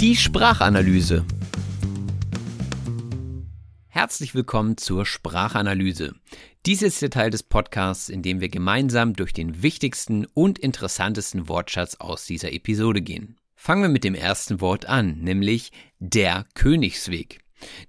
Speaker 1: Die Sprachanalyse. Herzlich willkommen zur Sprachanalyse. Dies ist der Teil des Podcasts, in dem wir gemeinsam durch den wichtigsten und interessantesten Wortschatz aus dieser Episode gehen. Fangen wir mit dem ersten Wort an, nämlich der Königsweg.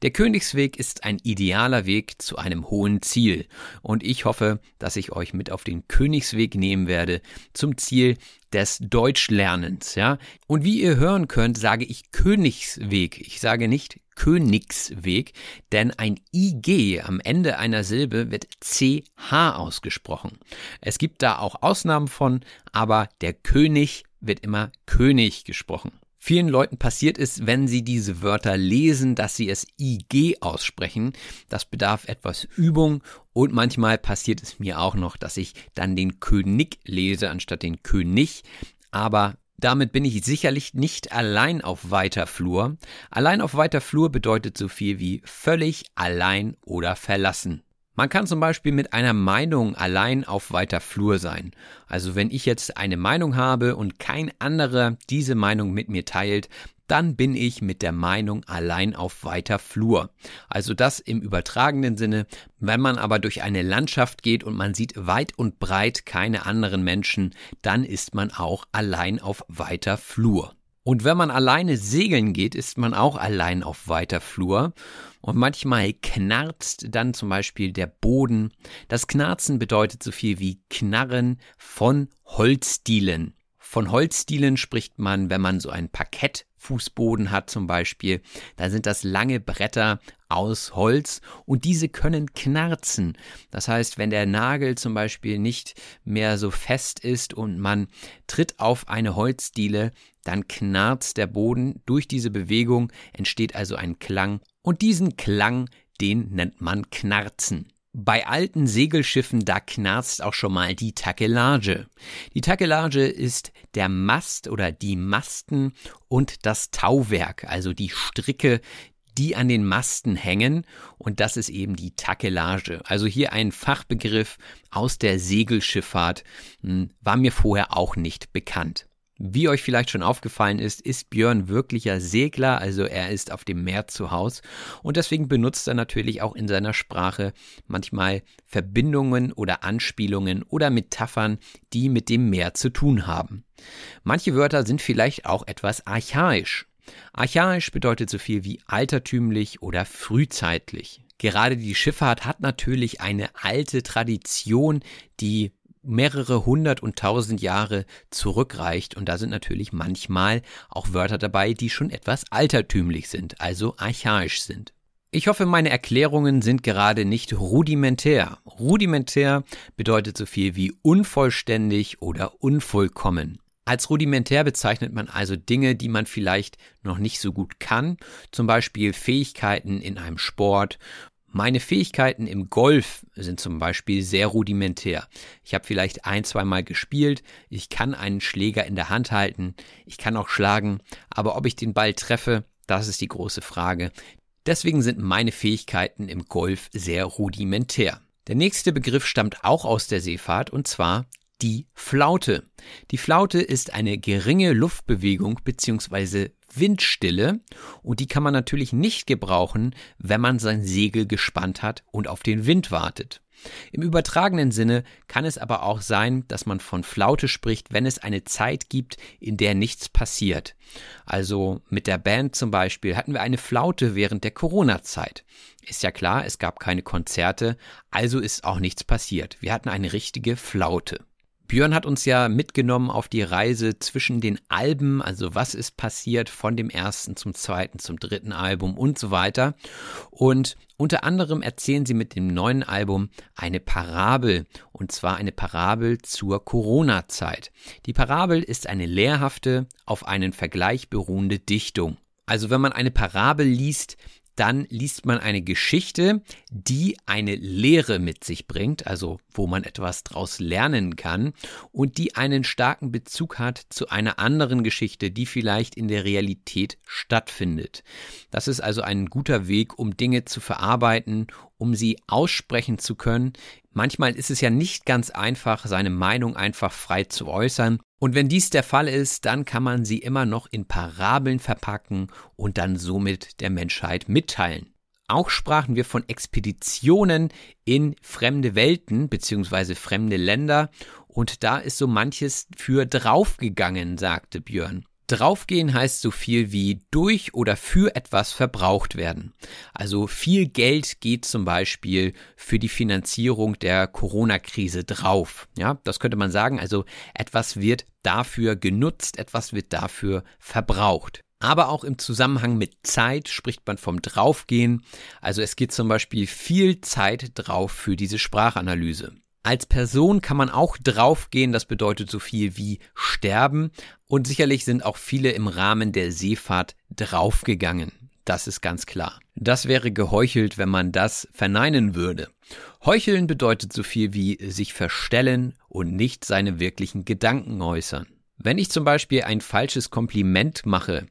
Speaker 1: Der Königsweg ist ein idealer Weg zu einem hohen Ziel und ich hoffe, dass ich euch mit auf den Königsweg nehmen werde zum Ziel des Deutschlernens, ja? Und wie ihr hören könnt, sage ich Königsweg. Ich sage nicht Königsweg, denn ein IG am Ende einer Silbe wird CH ausgesprochen. Es gibt da auch Ausnahmen von, aber der König wird immer König gesprochen. Vielen Leuten passiert es, wenn sie diese Wörter lesen, dass sie es IG aussprechen. Das bedarf etwas Übung und manchmal passiert es mir auch noch, dass ich dann den König lese anstatt den König. Aber damit bin ich sicherlich nicht allein auf weiter Flur. Allein auf weiter Flur bedeutet so viel wie völlig allein oder verlassen. Man kann zum Beispiel mit einer Meinung allein auf weiter Flur sein. Also wenn ich jetzt eine Meinung habe und kein anderer diese Meinung mit mir teilt, dann bin ich mit der Meinung allein auf weiter Flur. Also das im übertragenen Sinne. Wenn man aber durch eine Landschaft geht und man sieht weit und breit keine anderen Menschen, dann ist man auch allein auf weiter Flur. Und wenn man alleine segeln geht, ist man auch allein auf weiter Flur. Und manchmal knarzt dann zum Beispiel der Boden. Das Knarzen bedeutet so viel wie Knarren von Holzdielen. Von Holzdielen spricht man, wenn man so ein Parkettfußboden hat zum Beispiel. Da sind das lange Bretter aus Holz und diese können knarzen. Das heißt, wenn der Nagel zum Beispiel nicht mehr so fest ist und man tritt auf eine Holzdiele, dann knarzt der Boden. Durch diese Bewegung entsteht also ein Klang und diesen Klang, den nennt man Knarzen. Bei alten Segelschiffen, da knarzt auch schon mal die Takelage. Die Takelage ist der Mast oder die Masten und das Tauwerk, also die Stricke, die an den Masten hängen und das ist eben die Takelage. Also hier ein Fachbegriff aus der Segelschifffahrt, hm, war mir vorher auch nicht bekannt. Wie euch vielleicht schon aufgefallen ist, ist Björn wirklicher Segler, also er ist auf dem Meer zu Hause und deswegen benutzt er natürlich auch in seiner Sprache manchmal Verbindungen oder Anspielungen oder Metaphern, die mit dem Meer zu tun haben. Manche Wörter sind vielleicht auch etwas archaisch. Archaisch bedeutet so viel wie altertümlich oder frühzeitlich. Gerade die Schifffahrt hat natürlich eine alte Tradition, die mehrere hundert und tausend Jahre zurückreicht und da sind natürlich manchmal auch Wörter dabei, die schon etwas altertümlich sind, also archaisch sind. Ich hoffe, meine Erklärungen sind gerade nicht rudimentär. Rudimentär bedeutet so viel wie unvollständig oder unvollkommen. Als rudimentär bezeichnet man also Dinge, die man vielleicht noch nicht so gut kann, zum Beispiel Fähigkeiten in einem Sport meine Fähigkeiten im Golf sind zum Beispiel sehr rudimentär. Ich habe vielleicht ein, zweimal gespielt, ich kann einen Schläger in der Hand halten, ich kann auch schlagen, aber ob ich den Ball treffe, das ist die große Frage. Deswegen sind meine Fähigkeiten im Golf sehr rudimentär. Der nächste Begriff stammt auch aus der Seefahrt und zwar die Flaute. Die Flaute ist eine geringe Luftbewegung bzw. Windstille und die kann man natürlich nicht gebrauchen, wenn man sein Segel gespannt hat und auf den Wind wartet. Im übertragenen Sinne kann es aber auch sein, dass man von Flaute spricht, wenn es eine Zeit gibt, in der nichts passiert. Also mit der Band zum Beispiel hatten wir eine Flaute während der Corona-Zeit. Ist ja klar, es gab keine Konzerte, also ist auch nichts passiert. Wir hatten eine richtige Flaute. Björn hat uns ja mitgenommen auf die Reise zwischen den Alben, also was ist passiert von dem ersten zum zweiten, zum dritten Album und so weiter. Und unter anderem erzählen sie mit dem neuen Album eine Parabel, und zwar eine Parabel zur Corona-Zeit. Die Parabel ist eine lehrhafte, auf einen Vergleich beruhende Dichtung. Also wenn man eine Parabel liest, dann liest man eine Geschichte, die eine Lehre mit sich bringt, also wo man etwas daraus lernen kann und die einen starken Bezug hat zu einer anderen Geschichte, die vielleicht in der Realität stattfindet. Das ist also ein guter Weg, um Dinge zu verarbeiten, um sie aussprechen zu können. Manchmal ist es ja nicht ganz einfach, seine Meinung einfach frei zu äußern. Und wenn dies der Fall ist, dann kann man sie immer noch in Parabeln verpacken und dann somit der Menschheit mitteilen. Auch sprachen wir von Expeditionen in fremde Welten bzw. fremde Länder und da ist so manches für draufgegangen, sagte Björn. Draufgehen heißt so viel wie durch oder für etwas verbraucht werden. Also viel Geld geht zum Beispiel für die Finanzierung der Corona-Krise drauf. Ja, das könnte man sagen. Also etwas wird dafür genutzt, etwas wird dafür verbraucht. Aber auch im Zusammenhang mit Zeit spricht man vom Draufgehen. Also es geht zum Beispiel viel Zeit drauf für diese Sprachanalyse. Als Person kann man auch draufgehen, das bedeutet so viel wie sterben. Und sicherlich sind auch viele im Rahmen der Seefahrt draufgegangen. Das ist ganz klar. Das wäre geheuchelt, wenn man das verneinen würde. Heucheln bedeutet so viel wie sich verstellen und nicht seine wirklichen Gedanken äußern. Wenn ich zum Beispiel ein falsches Kompliment mache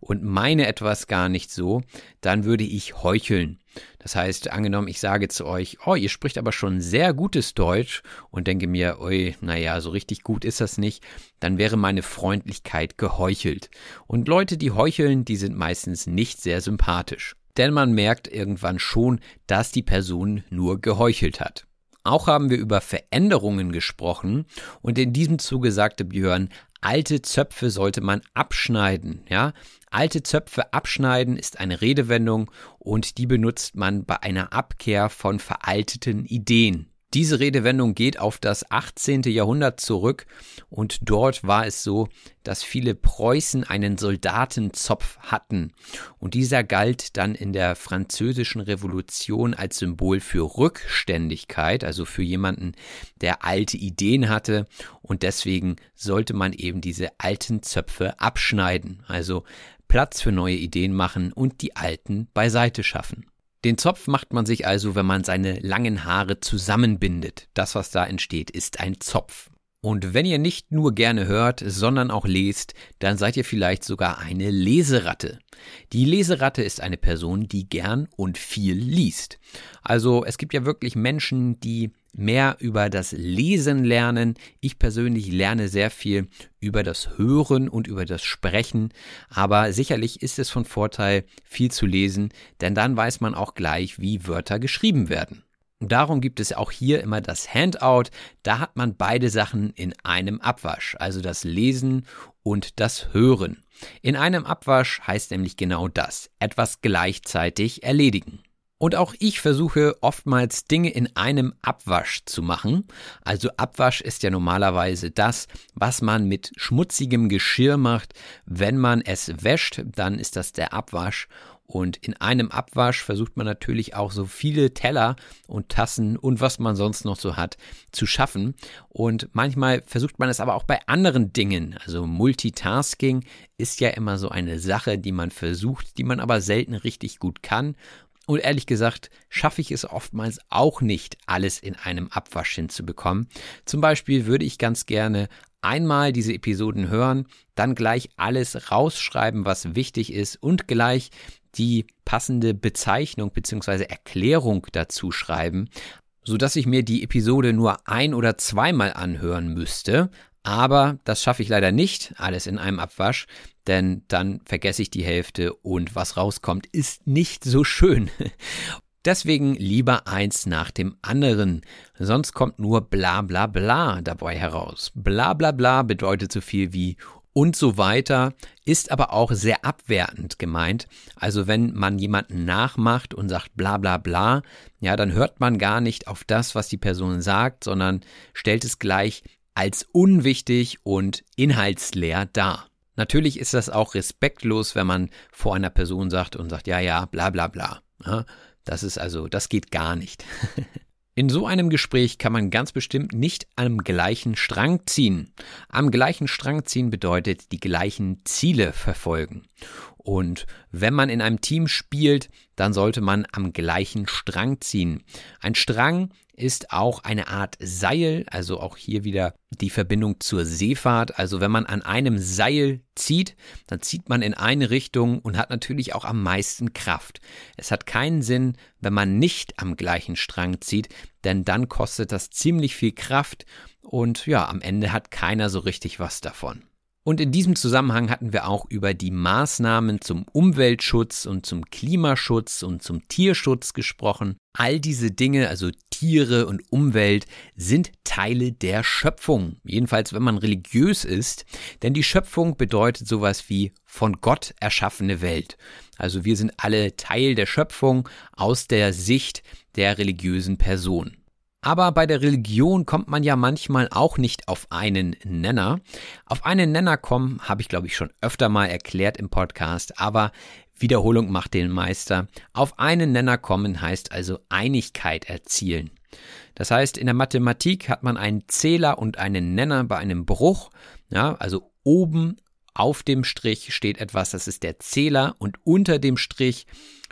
Speaker 1: und meine etwas gar nicht so, dann würde ich heucheln. Das heißt, angenommen, ich sage zu euch, oh, ihr spricht aber schon sehr gutes Deutsch und denke mir, oi, naja, so richtig gut ist das nicht, dann wäre meine Freundlichkeit geheuchelt. Und Leute, die heucheln, die sind meistens nicht sehr sympathisch. Denn man merkt irgendwann schon, dass die Person nur geheuchelt hat. Auch haben wir über Veränderungen gesprochen und in diesem Zuge sagte Björn, alte Zöpfe sollte man abschneiden, ja? Alte Zöpfe abschneiden ist eine Redewendung und die benutzt man bei einer Abkehr von veralteten Ideen. Diese Redewendung geht auf das 18. Jahrhundert zurück und dort war es so, dass viele Preußen einen Soldatenzopf hatten und dieser galt dann in der französischen Revolution als Symbol für Rückständigkeit, also für jemanden, der alte Ideen hatte und deswegen sollte man eben diese alten Zöpfe abschneiden, also Platz für neue Ideen machen und die alten beiseite schaffen. Den Zopf macht man sich also, wenn man seine langen Haare zusammenbindet. Das, was da entsteht, ist ein Zopf. Und wenn ihr nicht nur gerne hört, sondern auch lest, dann seid ihr vielleicht sogar eine Leseratte. Die Leseratte ist eine Person, die gern und viel liest. Also es gibt ja wirklich Menschen, die mehr über das Lesen lernen. Ich persönlich lerne sehr viel über das Hören und über das Sprechen, aber sicherlich ist es von Vorteil, viel zu lesen, denn dann weiß man auch gleich, wie Wörter geschrieben werden. Und darum gibt es auch hier immer das Handout. Da hat man beide Sachen in einem Abwasch, also das Lesen und das Hören. In einem Abwasch heißt nämlich genau das, etwas gleichzeitig erledigen. Und auch ich versuche oftmals Dinge in einem Abwasch zu machen. Also Abwasch ist ja normalerweise das, was man mit schmutzigem Geschirr macht. Wenn man es wäscht, dann ist das der Abwasch. Und in einem Abwasch versucht man natürlich auch so viele Teller und Tassen und was man sonst noch so hat zu schaffen. Und manchmal versucht man es aber auch bei anderen Dingen. Also Multitasking ist ja immer so eine Sache, die man versucht, die man aber selten richtig gut kann. Und ehrlich gesagt schaffe ich es oftmals auch nicht, alles in einem Abwasch hinzubekommen. Zum Beispiel würde ich ganz gerne einmal diese Episoden hören, dann gleich alles rausschreiben, was wichtig ist und gleich die passende Bezeichnung bzw. Erklärung dazu schreiben, so dass ich mir die Episode nur ein oder zweimal anhören müsste. Aber das schaffe ich leider nicht, alles in einem Abwasch, denn dann vergesse ich die Hälfte und was rauskommt, ist nicht so schön. Deswegen lieber eins nach dem anderen, sonst kommt nur bla bla bla dabei heraus. Bla bla bla bedeutet so viel wie und so weiter, ist aber auch sehr abwertend gemeint. Also wenn man jemanden nachmacht und sagt bla bla bla, ja, dann hört man gar nicht auf das, was die Person sagt, sondern stellt es gleich als unwichtig und inhaltsleer dar. Natürlich ist das auch respektlos, wenn man vor einer Person sagt und sagt, ja, ja, bla bla bla. Ja, das ist also, das geht gar nicht. In so einem Gespräch kann man ganz bestimmt nicht am gleichen Strang ziehen. Am gleichen Strang ziehen bedeutet die gleichen Ziele verfolgen. Und wenn man in einem Team spielt, dann sollte man am gleichen Strang ziehen. Ein Strang ist auch eine Art Seil, also auch hier wieder die Verbindung zur Seefahrt. Also wenn man an einem Seil zieht, dann zieht man in eine Richtung und hat natürlich auch am meisten Kraft. Es hat keinen Sinn, wenn man nicht am gleichen Strang zieht, denn dann kostet das ziemlich viel Kraft und ja, am Ende hat keiner so richtig was davon. Und in diesem Zusammenhang hatten wir auch über die Maßnahmen zum Umweltschutz und zum Klimaschutz und zum Tierschutz gesprochen. All diese Dinge, also Tiere und Umwelt, sind Teile der Schöpfung. Jedenfalls, wenn man religiös ist. Denn die Schöpfung bedeutet sowas wie von Gott erschaffene Welt. Also wir sind alle Teil der Schöpfung aus der Sicht der religiösen Person. Aber bei der Religion kommt man ja manchmal auch nicht auf einen Nenner. Auf einen Nenner kommen, habe ich glaube ich schon öfter mal erklärt im Podcast, aber Wiederholung macht den Meister. Auf einen Nenner kommen heißt also Einigkeit erzielen. Das heißt, in der Mathematik hat man einen Zähler und einen Nenner bei einem Bruch. Ja, also oben auf dem Strich steht etwas, das ist der Zähler und unter dem Strich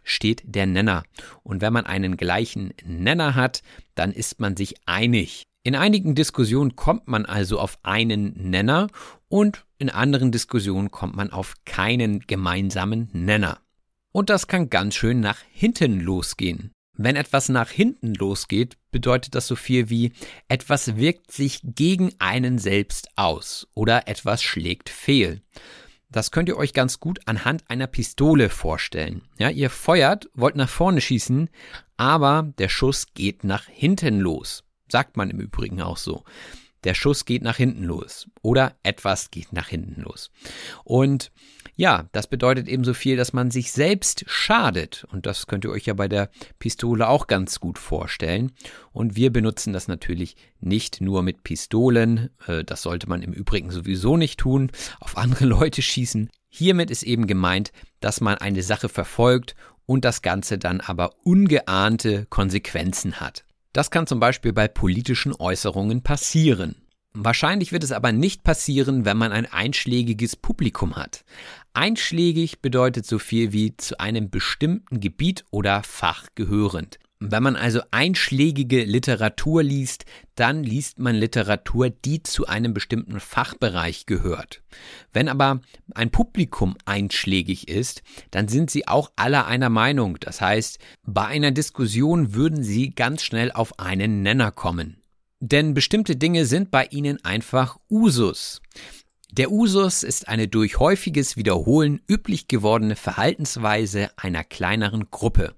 Speaker 1: steht der Nenner. Und wenn man einen gleichen Nenner hat, dann ist man sich einig. In einigen Diskussionen kommt man also auf einen Nenner und in anderen Diskussionen kommt man auf keinen gemeinsamen Nenner. Und das kann ganz schön nach hinten losgehen. Wenn etwas nach hinten losgeht, bedeutet das so viel wie etwas wirkt sich gegen einen selbst aus oder etwas schlägt fehl. Das könnt ihr euch ganz gut anhand einer Pistole vorstellen. Ja, ihr feuert, wollt nach vorne schießen, aber der Schuss geht nach hinten los. Sagt man im Übrigen auch so. Der Schuss geht nach hinten los oder etwas geht nach hinten los. Und ja, das bedeutet eben so viel, dass man sich selbst schadet. Und das könnt ihr euch ja bei der Pistole auch ganz gut vorstellen. Und wir benutzen das natürlich nicht nur mit Pistolen. Äh, das sollte man im Übrigen sowieso nicht tun. Auf andere Leute schießen. Hiermit ist eben gemeint, dass man eine Sache verfolgt und das Ganze dann aber ungeahnte Konsequenzen hat. Das kann zum Beispiel bei politischen Äußerungen passieren. Wahrscheinlich wird es aber nicht passieren, wenn man ein einschlägiges Publikum hat. Einschlägig bedeutet so viel wie zu einem bestimmten Gebiet oder Fach gehörend. Wenn man also einschlägige Literatur liest, dann liest man Literatur, die zu einem bestimmten Fachbereich gehört. Wenn aber ein Publikum einschlägig ist, dann sind sie auch alle einer Meinung. Das heißt, bei einer Diskussion würden sie ganz schnell auf einen Nenner kommen. Denn bestimmte Dinge sind bei ihnen einfach Usus. Der Usus ist eine durch häufiges Wiederholen üblich gewordene Verhaltensweise einer kleineren Gruppe.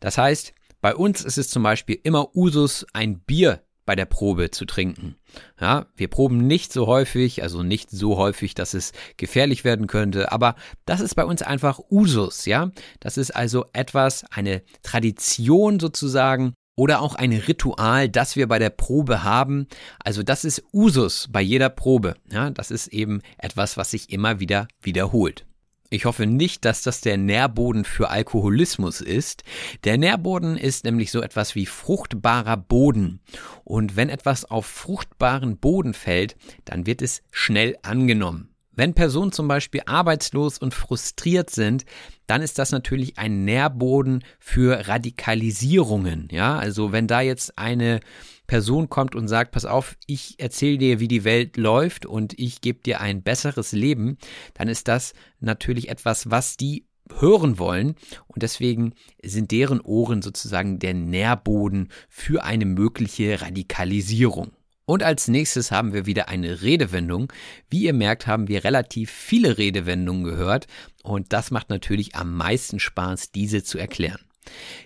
Speaker 1: Das heißt, bei uns ist es zum Beispiel immer Usus, ein Bier bei der Probe zu trinken. Ja, wir proben nicht so häufig, also nicht so häufig, dass es gefährlich werden könnte, aber das ist bei uns einfach Usus, ja? Das ist also etwas, eine Tradition sozusagen oder auch ein Ritual, das wir bei der Probe haben. Also das ist Usus bei jeder Probe. Ja, das ist eben etwas, was sich immer wieder wiederholt. Ich hoffe nicht, dass das der Nährboden für Alkoholismus ist. Der Nährboden ist nämlich so etwas wie fruchtbarer Boden. Und wenn etwas auf fruchtbaren Boden fällt, dann wird es schnell angenommen. Wenn Personen zum Beispiel arbeitslos und frustriert sind, dann ist das natürlich ein Nährboden für Radikalisierungen. Ja, also wenn da jetzt eine Person kommt und sagt, pass auf, ich erzähle dir, wie die Welt läuft und ich gebe dir ein besseres Leben, dann ist das natürlich etwas, was die hören wollen und deswegen sind deren Ohren sozusagen der Nährboden für eine mögliche Radikalisierung. Und als nächstes haben wir wieder eine Redewendung. Wie ihr merkt, haben wir relativ viele Redewendungen gehört und das macht natürlich am meisten Spaß, diese zu erklären.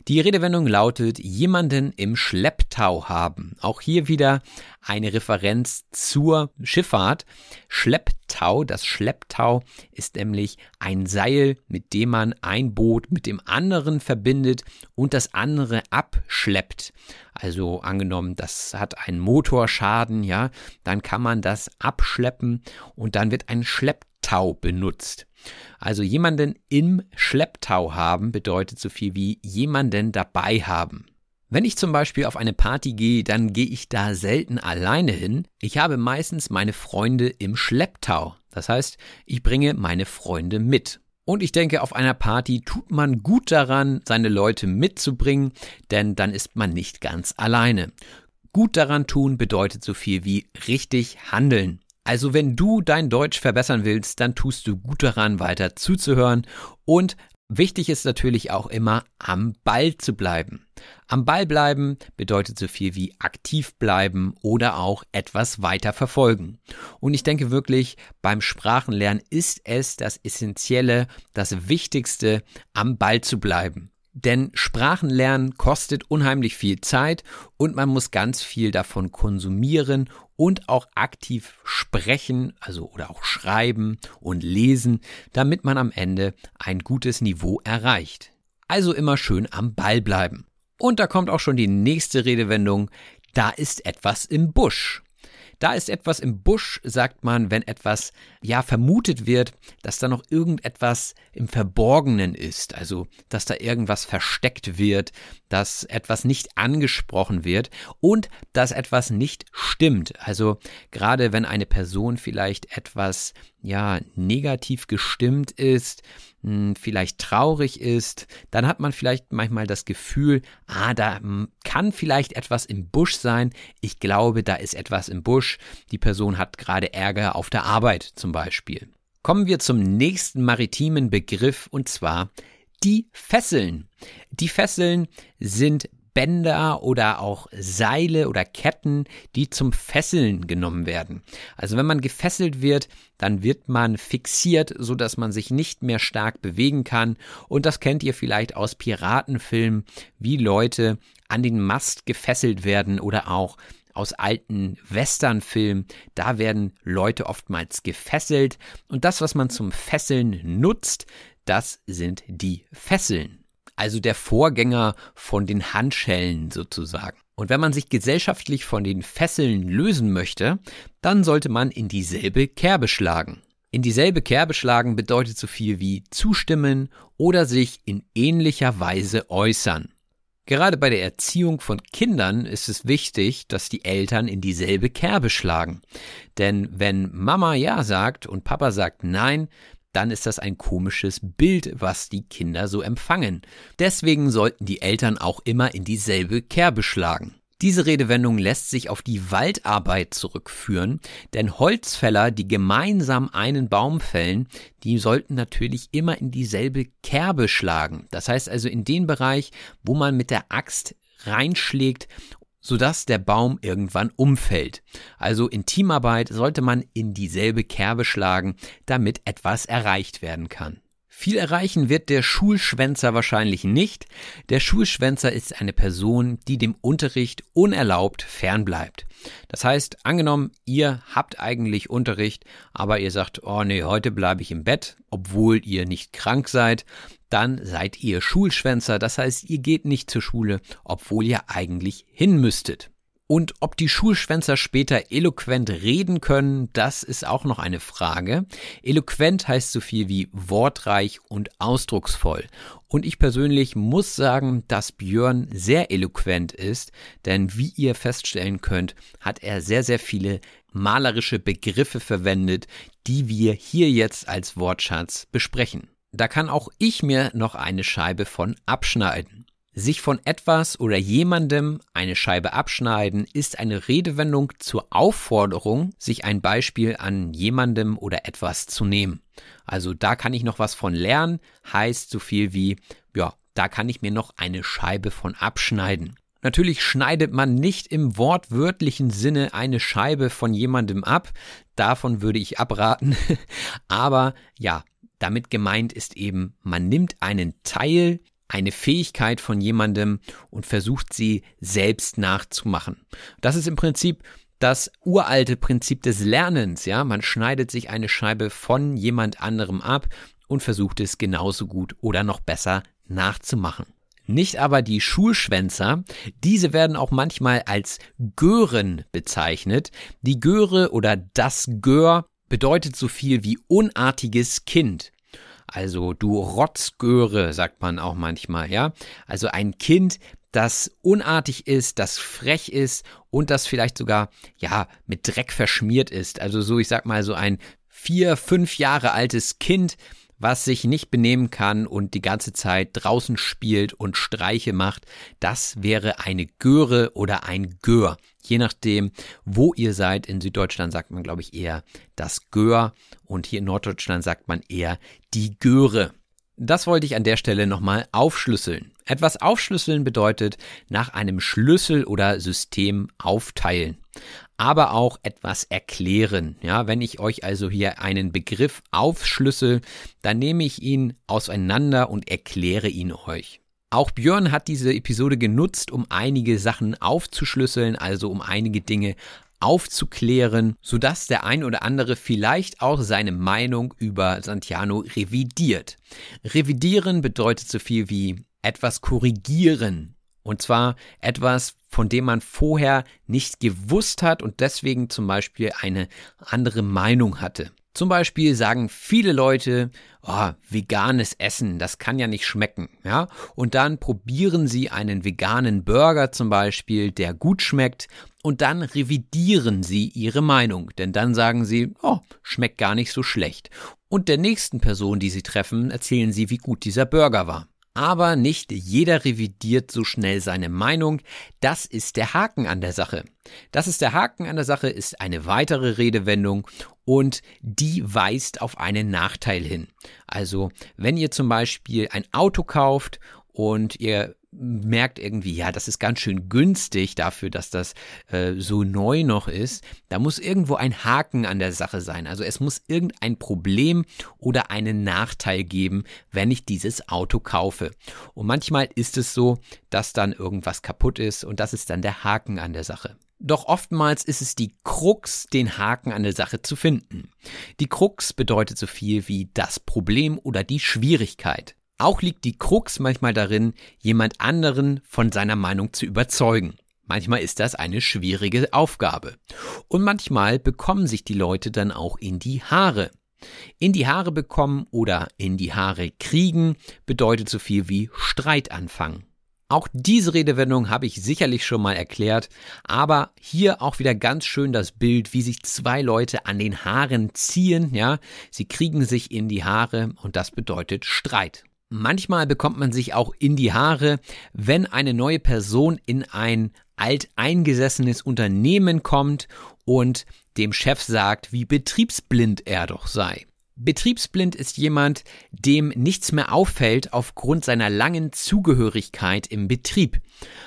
Speaker 1: Die Redewendung lautet jemanden im Schlepptau haben. Auch hier wieder eine Referenz zur Schifffahrt. Schlepptau, das Schlepptau ist nämlich ein Seil, mit dem man ein Boot mit dem anderen verbindet und das andere abschleppt. Also angenommen, das hat einen Motorschaden, ja, dann kann man das abschleppen und dann wird ein Schlepptau benutzt. Also jemanden im Schlepptau haben bedeutet so viel wie jemanden dabei haben. Wenn ich zum Beispiel auf eine Party gehe, dann gehe ich da selten alleine hin. Ich habe meistens meine Freunde im Schlepptau. Das heißt, ich bringe meine Freunde mit. Und ich denke, auf einer Party tut man gut daran, seine Leute mitzubringen, denn dann ist man nicht ganz alleine. Gut daran tun bedeutet so viel wie richtig handeln. Also wenn du dein Deutsch verbessern willst, dann tust du gut daran, weiter zuzuhören und Wichtig ist natürlich auch immer, am Ball zu bleiben. Am Ball bleiben bedeutet so viel wie aktiv bleiben oder auch etwas weiter verfolgen. Und ich denke wirklich, beim Sprachenlernen ist es das Essentielle, das Wichtigste, am Ball zu bleiben. Denn Sprachenlernen kostet unheimlich viel Zeit und man muss ganz viel davon konsumieren und auch aktiv sprechen, also oder auch schreiben und lesen, damit man am Ende ein gutes Niveau erreicht. Also immer schön am Ball bleiben. Und da kommt auch schon die nächste Redewendung, da ist etwas im Busch. Da ist etwas im Busch, sagt man, wenn etwas ja vermutet wird, dass da noch irgendetwas im Verborgenen ist, also dass da irgendwas versteckt wird, dass etwas nicht angesprochen wird und dass etwas nicht stimmt. Also gerade wenn eine Person vielleicht etwas ja negativ gestimmt ist, hm, vielleicht traurig ist, dann hat man vielleicht manchmal das Gefühl, ah, da hm, kann vielleicht etwas im Busch sein. Ich glaube, da ist etwas im Busch. Die Person hat gerade Ärger auf der Arbeit zum Beispiel. Kommen wir zum nächsten maritimen Begriff und zwar die Fesseln. Die Fesseln sind Bänder oder auch Seile oder Ketten, die zum Fesseln genommen werden. Also wenn man gefesselt wird, dann wird man fixiert, so dass man sich nicht mehr stark bewegen kann. Und das kennt ihr vielleicht aus Piratenfilmen, wie Leute an den Mast gefesselt werden oder auch aus alten Westernfilmen. Da werden Leute oftmals gefesselt und das, was man zum Fesseln nutzt, das sind die Fesseln. Also der Vorgänger von den Handschellen sozusagen. Und wenn man sich gesellschaftlich von den Fesseln lösen möchte, dann sollte man in dieselbe Kerbe schlagen. In dieselbe Kerbe schlagen bedeutet so viel wie zustimmen oder sich in ähnlicher Weise äußern. Gerade bei der Erziehung von Kindern ist es wichtig, dass die Eltern in dieselbe Kerbe schlagen. Denn wenn Mama Ja sagt und Papa sagt Nein, dann ist das ein komisches Bild, was die Kinder so empfangen. Deswegen sollten die Eltern auch immer in dieselbe Kerbe schlagen. Diese Redewendung lässt sich auf die Waldarbeit zurückführen, denn Holzfäller, die gemeinsam einen Baum fällen, die sollten natürlich immer in dieselbe Kerbe schlagen. Das heißt also in den Bereich, wo man mit der Axt reinschlägt, sodass der Baum irgendwann umfällt. Also in Teamarbeit sollte man in dieselbe Kerbe schlagen, damit etwas erreicht werden kann. Viel erreichen wird der Schulschwänzer wahrscheinlich nicht. Der Schulschwänzer ist eine Person, die dem Unterricht unerlaubt fernbleibt. Das heißt, angenommen, ihr habt eigentlich Unterricht, aber ihr sagt, oh nee, heute bleibe ich im Bett, obwohl ihr nicht krank seid, dann seid ihr Schulschwänzer. Das heißt, ihr geht nicht zur Schule, obwohl ihr eigentlich hin müsstet. Und ob die Schulschwänzer später eloquent reden können, das ist auch noch eine Frage. Eloquent heißt so viel wie wortreich und ausdrucksvoll. Und ich persönlich muss sagen, dass Björn sehr eloquent ist, denn wie ihr feststellen könnt, hat er sehr, sehr viele malerische Begriffe verwendet, die wir hier jetzt als Wortschatz besprechen. Da kann auch ich mir noch eine Scheibe von abschneiden. Sich von etwas oder jemandem eine Scheibe abschneiden ist eine Redewendung zur Aufforderung, sich ein Beispiel an jemandem oder etwas zu nehmen. Also da kann ich noch was von lernen, heißt so viel wie, ja, da kann ich mir noch eine Scheibe von abschneiden. Natürlich schneidet man nicht im wortwörtlichen Sinne eine Scheibe von jemandem ab, davon würde ich abraten, aber ja, damit gemeint ist eben, man nimmt einen Teil eine Fähigkeit von jemandem und versucht sie selbst nachzumachen. Das ist im Prinzip das uralte Prinzip des Lernens, ja, man schneidet sich eine Scheibe von jemand anderem ab und versucht es genauso gut oder noch besser nachzumachen. Nicht aber die Schulschwänzer, diese werden auch manchmal als Gören bezeichnet. Die Göre oder das Gör bedeutet so viel wie unartiges Kind. Also du Rotzgöre, sagt man auch manchmal, ja. Also ein Kind, das unartig ist, das frech ist und das vielleicht sogar, ja, mit Dreck verschmiert ist. Also so, ich sag mal, so ein vier, fünf Jahre altes Kind, was sich nicht benehmen kann und die ganze Zeit draußen spielt und Streiche macht, das wäre eine Göre oder ein Gör. Je nachdem, wo ihr seid. In Süddeutschland sagt man, glaube ich, eher das Gör und hier in Norddeutschland sagt man eher die Göre. Das wollte ich an der Stelle nochmal aufschlüsseln. Etwas aufschlüsseln bedeutet nach einem Schlüssel oder System aufteilen aber auch etwas erklären. Ja, wenn ich euch also hier einen Begriff aufschlüssel, dann nehme ich ihn auseinander und erkläre ihn euch. Auch Björn hat diese Episode genutzt, um einige Sachen aufzuschlüsseln, also um einige Dinge aufzuklären, sodass der ein oder andere vielleicht auch seine Meinung über Santiano revidiert. Revidieren bedeutet so viel wie etwas korrigieren. Und zwar etwas, von dem man vorher nicht gewusst hat und deswegen zum Beispiel eine andere Meinung hatte. Zum Beispiel sagen viele Leute, oh, veganes Essen, das kann ja nicht schmecken, ja. Und dann probieren sie einen veganen Burger zum Beispiel, der gut schmeckt, und dann revidieren sie ihre Meinung, denn dann sagen sie, oh, schmeckt gar nicht so schlecht. Und der nächsten Person, die sie treffen, erzählen sie, wie gut dieser Burger war. Aber nicht jeder revidiert so schnell seine Meinung. Das ist der Haken an der Sache. Das ist der Haken an der Sache, ist eine weitere Redewendung und die weist auf einen Nachteil hin. Also, wenn ihr zum Beispiel ein Auto kauft und ihr merkt irgendwie, ja, das ist ganz schön günstig dafür, dass das äh, so neu noch ist. Da muss irgendwo ein Haken an der Sache sein. Also es muss irgendein Problem oder einen Nachteil geben, wenn ich dieses Auto kaufe. Und manchmal ist es so, dass dann irgendwas kaputt ist und das ist dann der Haken an der Sache. Doch oftmals ist es die Krux, den Haken an der Sache zu finden. Die Krux bedeutet so viel wie das Problem oder die Schwierigkeit. Auch liegt die Krux manchmal darin, jemand anderen von seiner Meinung zu überzeugen. Manchmal ist das eine schwierige Aufgabe. Und manchmal bekommen sich die Leute dann auch in die Haare. In die Haare bekommen oder in die Haare kriegen bedeutet so viel wie Streit anfangen. Auch diese Redewendung habe ich sicherlich schon mal erklärt, aber hier auch wieder ganz schön das Bild, wie sich zwei Leute an den Haaren ziehen, ja, sie kriegen sich in die Haare und das bedeutet Streit. Manchmal bekommt man sich auch in die Haare, wenn eine neue Person in ein alteingesessenes Unternehmen kommt und dem Chef sagt, wie betriebsblind er doch sei. Betriebsblind ist jemand, dem nichts mehr auffällt aufgrund seiner langen Zugehörigkeit im Betrieb.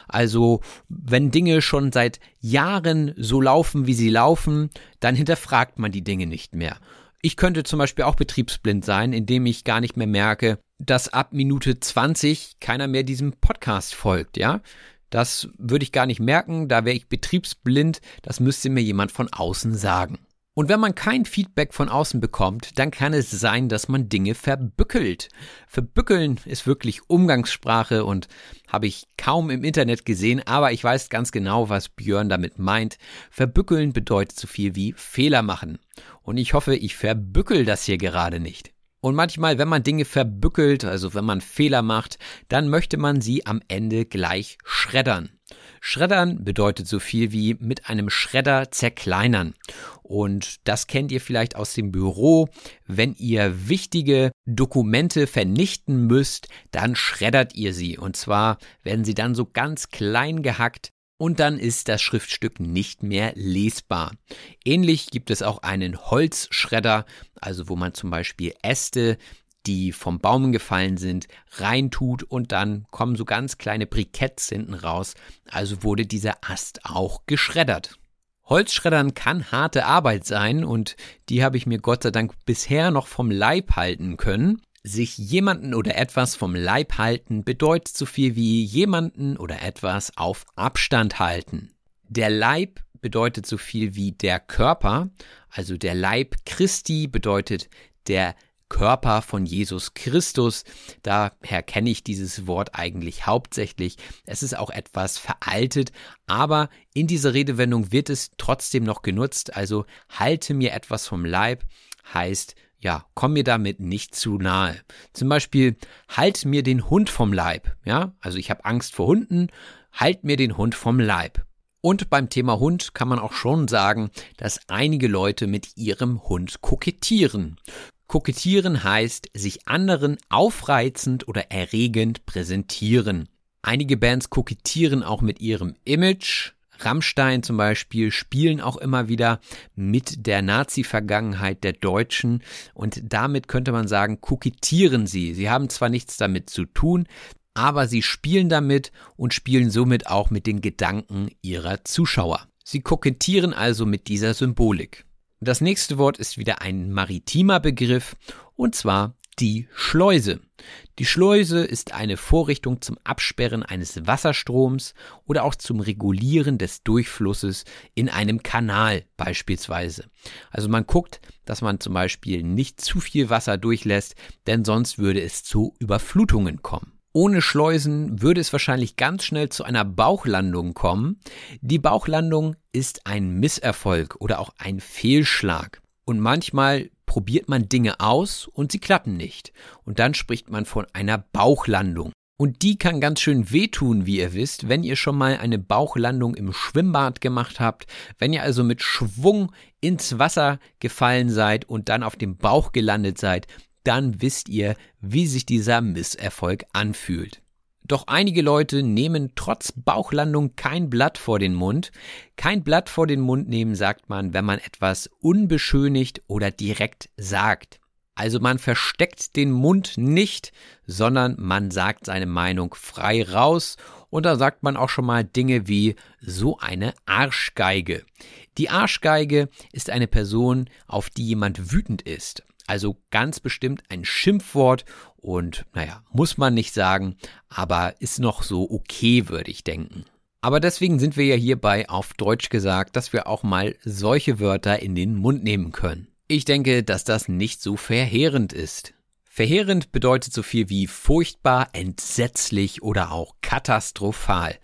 Speaker 1: Also wenn Dinge schon seit Jahren so laufen, wie sie laufen, dann hinterfragt man die Dinge nicht mehr. Ich könnte zum Beispiel auch betriebsblind sein, indem ich gar nicht mehr merke, dass ab Minute 20 keiner mehr diesem Podcast folgt, ja? Das würde ich gar nicht merken, da wäre ich betriebsblind, das müsste mir jemand von außen sagen. Und wenn man kein Feedback von außen bekommt, dann kann es sein, dass man Dinge verbückelt. Verbückeln ist wirklich Umgangssprache und habe ich kaum im Internet gesehen, aber ich weiß ganz genau, was Björn damit meint. Verbückeln bedeutet so viel wie Fehler machen. Und ich hoffe, ich verbückel das hier gerade nicht. Und manchmal, wenn man Dinge verbückelt, also wenn man Fehler macht, dann möchte man sie am Ende gleich schreddern. Schreddern bedeutet so viel wie mit einem Schredder zerkleinern. Und das kennt ihr vielleicht aus dem Büro. Wenn ihr wichtige Dokumente vernichten müsst, dann schreddert ihr sie. Und zwar werden sie dann so ganz klein gehackt und dann ist das Schriftstück nicht mehr lesbar. Ähnlich gibt es auch einen Holzschredder, also wo man zum Beispiel Äste die vom Baum gefallen sind, reintut und dann kommen so ganz kleine Briketts hinten raus. Also wurde dieser Ast auch geschreddert. Holzschreddern kann harte Arbeit sein und die habe ich mir Gott sei Dank bisher noch vom Leib halten können. Sich jemanden oder etwas vom Leib halten bedeutet so viel wie jemanden oder etwas auf Abstand halten. Der Leib bedeutet so viel wie der Körper, also der Leib Christi bedeutet der Körper von Jesus Christus. Daher kenne ich dieses Wort eigentlich hauptsächlich. Es ist auch etwas veraltet, aber in dieser Redewendung wird es trotzdem noch genutzt. Also halte mir etwas vom Leib heißt, ja, komm mir damit nicht zu nahe. Zum Beispiel, halt mir den Hund vom Leib. Ja, also ich habe Angst vor Hunden, halt mir den Hund vom Leib. Und beim Thema Hund kann man auch schon sagen, dass einige Leute mit ihrem Hund kokettieren. Kokettieren heißt sich anderen aufreizend oder erregend präsentieren. Einige Bands kokettieren auch mit ihrem Image. Rammstein zum Beispiel spielen auch immer wieder mit der Nazi-Vergangenheit der Deutschen und damit könnte man sagen, kokettieren sie. Sie haben zwar nichts damit zu tun, aber sie spielen damit und spielen somit auch mit den Gedanken ihrer Zuschauer. Sie kokettieren also mit dieser Symbolik. Das nächste Wort ist wieder ein maritimer Begriff und zwar die Schleuse. Die Schleuse ist eine Vorrichtung zum Absperren eines Wasserstroms oder auch zum Regulieren des Durchflusses in einem Kanal beispielsweise. Also man guckt, dass man zum Beispiel nicht zu viel Wasser durchlässt, denn sonst würde es zu Überflutungen kommen. Ohne Schleusen würde es wahrscheinlich ganz schnell zu einer Bauchlandung kommen. Die Bauchlandung ist ein Misserfolg oder auch ein Fehlschlag. Und manchmal probiert man Dinge aus und sie klappen nicht. Und dann spricht man von einer Bauchlandung. Und die kann ganz schön wehtun, wie ihr wisst, wenn ihr schon mal eine Bauchlandung im Schwimmbad gemacht habt, wenn ihr also mit Schwung ins Wasser gefallen seid und dann auf dem Bauch gelandet seid, dann wisst ihr, wie sich dieser Misserfolg anfühlt. Doch einige Leute nehmen trotz Bauchlandung kein Blatt vor den Mund. Kein Blatt vor den Mund nehmen sagt man, wenn man etwas unbeschönigt oder direkt sagt. Also man versteckt den Mund nicht, sondern man sagt seine Meinung frei raus und da sagt man auch schon mal Dinge wie so eine Arschgeige. Die Arschgeige ist eine Person, auf die jemand wütend ist. Also ganz bestimmt ein Schimpfwort und naja, muss man nicht sagen, aber ist noch so okay, würde ich denken. Aber deswegen sind wir ja hierbei auf Deutsch gesagt, dass wir auch mal solche Wörter in den Mund nehmen können. Ich denke, dass das nicht so verheerend ist. Verheerend bedeutet so viel wie furchtbar, entsetzlich oder auch katastrophal.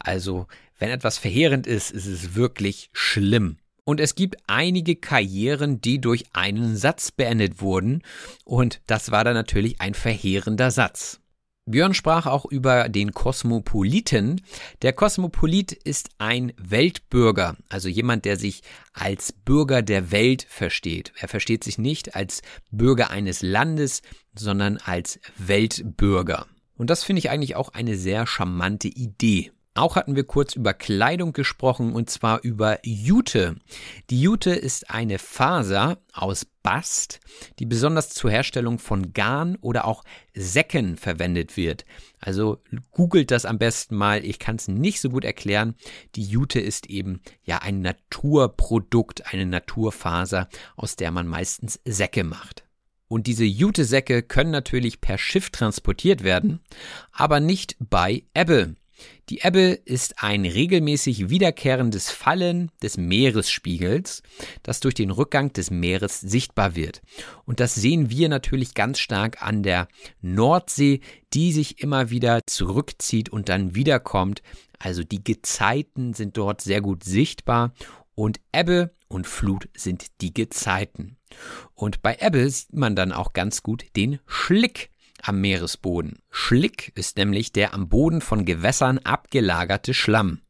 Speaker 1: Also, wenn etwas verheerend ist, ist es wirklich schlimm. Und es gibt einige Karrieren, die durch einen Satz beendet wurden. Und das war dann natürlich ein verheerender Satz. Björn sprach auch über den Kosmopoliten. Der Kosmopolit ist ein Weltbürger, also jemand, der sich als Bürger der Welt versteht. Er versteht sich nicht als Bürger eines Landes, sondern als Weltbürger. Und das finde ich eigentlich auch eine sehr charmante Idee. Auch hatten wir kurz über Kleidung gesprochen und zwar über Jute. Die Jute ist eine Faser aus Bast, die besonders zur Herstellung von Garn oder auch Säcken verwendet wird. Also googelt das am besten mal. Ich kann es nicht so gut erklären. Die Jute ist eben ja ein Naturprodukt, eine Naturfaser, aus der man meistens Säcke macht. Und diese Jute-Säcke können natürlich per Schiff transportiert werden, aber nicht bei Ebbe. Die Ebbe ist ein regelmäßig wiederkehrendes Fallen des Meeresspiegels, das durch den Rückgang des Meeres sichtbar wird. Und das sehen wir natürlich ganz stark an der Nordsee, die sich immer wieder zurückzieht und dann wiederkommt. Also die Gezeiten sind dort sehr gut sichtbar und Ebbe und Flut sind die Gezeiten. Und bei Ebbe sieht man dann auch ganz gut den Schlick am Meeresboden. Schlick ist nämlich der am Boden von Gewässern abgelagerte Schlamm.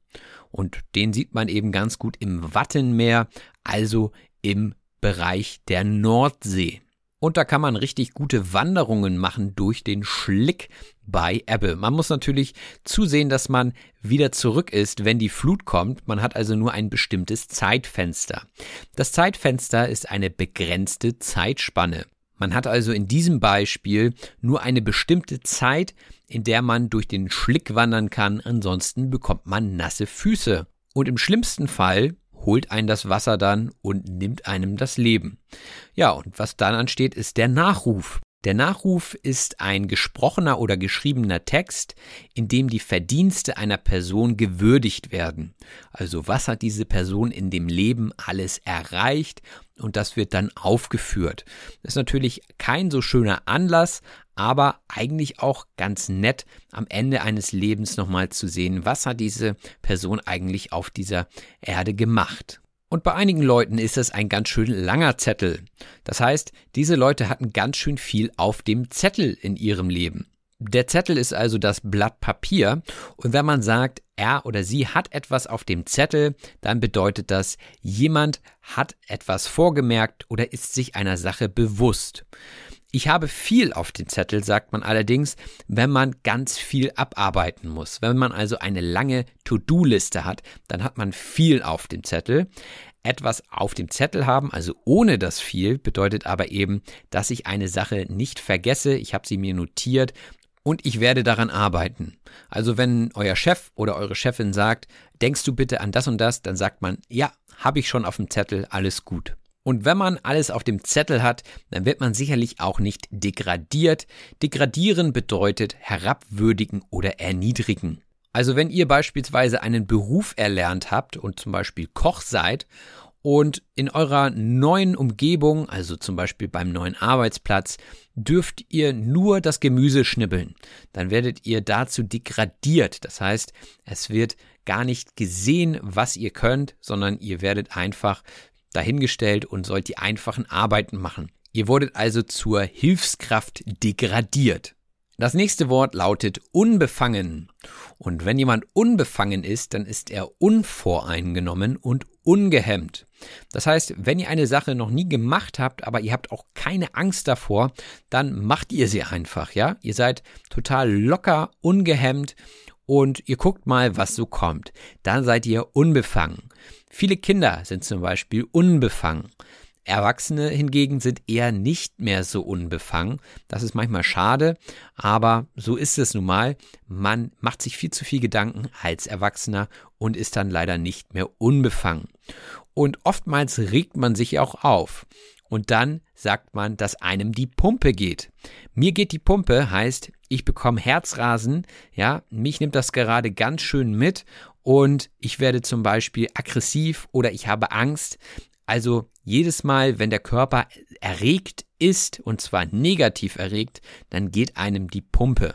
Speaker 1: Und den sieht man eben ganz gut im Wattenmeer, also im Bereich der Nordsee. Und da kann man richtig gute Wanderungen machen durch den Schlick bei Ebbe. Man muss natürlich zusehen, dass man wieder zurück ist, wenn die Flut kommt. Man hat also nur ein bestimmtes Zeitfenster. Das Zeitfenster ist eine begrenzte Zeitspanne. Man hat also in diesem Beispiel nur eine bestimmte Zeit, in der man durch den Schlick wandern kann, ansonsten bekommt man nasse Füße. Und im schlimmsten Fall holt einen das Wasser dann und nimmt einem das Leben. Ja, und was dann ansteht, ist der Nachruf. Der Nachruf ist ein gesprochener oder geschriebener Text, in dem die Verdienste einer Person gewürdigt werden. Also was hat diese Person in dem Leben alles erreicht und das wird dann aufgeführt. Das ist natürlich kein so schöner Anlass, aber eigentlich auch ganz nett am Ende eines Lebens nochmal zu sehen, was hat diese Person eigentlich auf dieser Erde gemacht. Und bei einigen Leuten ist es ein ganz schön langer Zettel. Das heißt, diese Leute hatten ganz schön viel auf dem Zettel in ihrem Leben. Der Zettel ist also das Blatt Papier und wenn man sagt, er oder sie hat etwas auf dem Zettel, dann bedeutet das, jemand hat etwas vorgemerkt oder ist sich einer Sache bewusst. Ich habe viel auf den Zettel, sagt man allerdings, wenn man ganz viel abarbeiten muss. Wenn man also eine lange To-Do-Liste hat, dann hat man viel auf dem Zettel. Etwas auf dem Zettel haben, also ohne das viel, bedeutet aber eben, dass ich eine Sache nicht vergesse. Ich habe sie mir notiert und ich werde daran arbeiten. Also wenn euer Chef oder eure Chefin sagt, denkst du bitte an das und das, dann sagt man, ja, habe ich schon auf dem Zettel, alles gut. Und wenn man alles auf dem Zettel hat, dann wird man sicherlich auch nicht degradiert. Degradieren bedeutet herabwürdigen oder erniedrigen. Also wenn ihr beispielsweise einen Beruf erlernt habt und zum Beispiel Koch seid und in eurer neuen Umgebung, also zum Beispiel beim neuen Arbeitsplatz, dürft ihr nur das Gemüse schnibbeln, dann werdet ihr dazu degradiert. Das heißt, es wird gar nicht gesehen, was ihr könnt, sondern ihr werdet einfach dahingestellt und sollt die einfachen Arbeiten machen. Ihr wurdet also zur Hilfskraft degradiert. Das nächste Wort lautet unbefangen. Und wenn jemand unbefangen ist, dann ist er unvoreingenommen und ungehemmt. Das heißt, wenn ihr eine Sache noch nie gemacht habt, aber ihr habt auch keine Angst davor, dann macht ihr sie einfach, ja? Ihr seid total locker, ungehemmt und ihr guckt mal, was so kommt. Dann seid ihr unbefangen. Viele Kinder sind zum Beispiel unbefangen. Erwachsene hingegen sind eher nicht mehr so unbefangen. Das ist manchmal schade, aber so ist es nun mal. Man macht sich viel zu viel Gedanken als Erwachsener und ist dann leider nicht mehr unbefangen. Und oftmals regt man sich auch auf. und dann sagt man, dass einem die Pumpe geht. Mir geht die Pumpe heißt, ich bekomme Herzrasen, ja, mich nimmt das gerade ganz schön mit und ich werde zum Beispiel aggressiv oder ich habe Angst. Also jedes Mal, wenn der Körper erregt ist, und zwar negativ erregt, dann geht einem die Pumpe.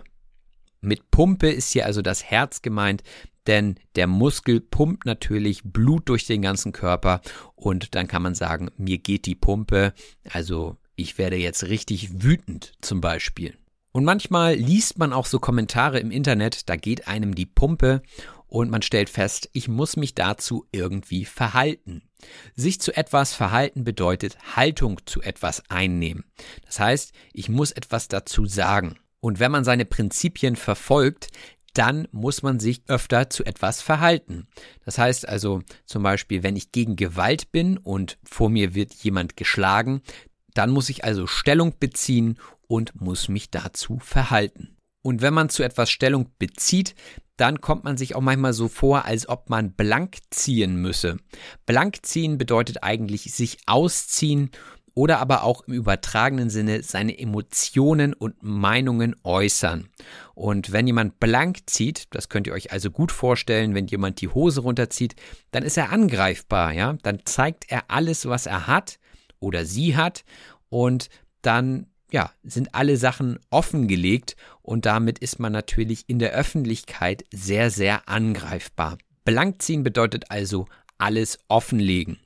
Speaker 1: Mit Pumpe ist hier also das Herz gemeint, denn der Muskel pumpt natürlich Blut durch den ganzen Körper und dann kann man sagen, mir geht die Pumpe, also ich werde jetzt richtig wütend zum Beispiel. Und manchmal liest man auch so Kommentare im Internet, da geht einem die Pumpe und man stellt fest, ich muss mich dazu irgendwie verhalten. Sich zu etwas verhalten bedeutet Haltung zu etwas einnehmen. Das heißt, ich muss etwas dazu sagen. Und wenn man seine Prinzipien verfolgt, dann muss man sich öfter zu etwas verhalten. Das heißt also zum Beispiel, wenn ich gegen Gewalt bin und vor mir wird jemand geschlagen, dann muss ich also Stellung beziehen und muss mich dazu verhalten. Und wenn man zu etwas Stellung bezieht, dann kommt man sich auch manchmal so vor, als ob man blank ziehen müsse. Blank ziehen bedeutet eigentlich sich ausziehen oder aber auch im übertragenen Sinne seine Emotionen und Meinungen äußern. Und wenn jemand blank zieht, das könnt ihr euch also gut vorstellen, wenn jemand die Hose runterzieht, dann ist er angreifbar, ja? Dann zeigt er alles, was er hat oder sie hat und dann ja, sind alle Sachen offengelegt und damit ist man natürlich in der Öffentlichkeit sehr, sehr angreifbar. Blank ziehen bedeutet also alles offenlegen.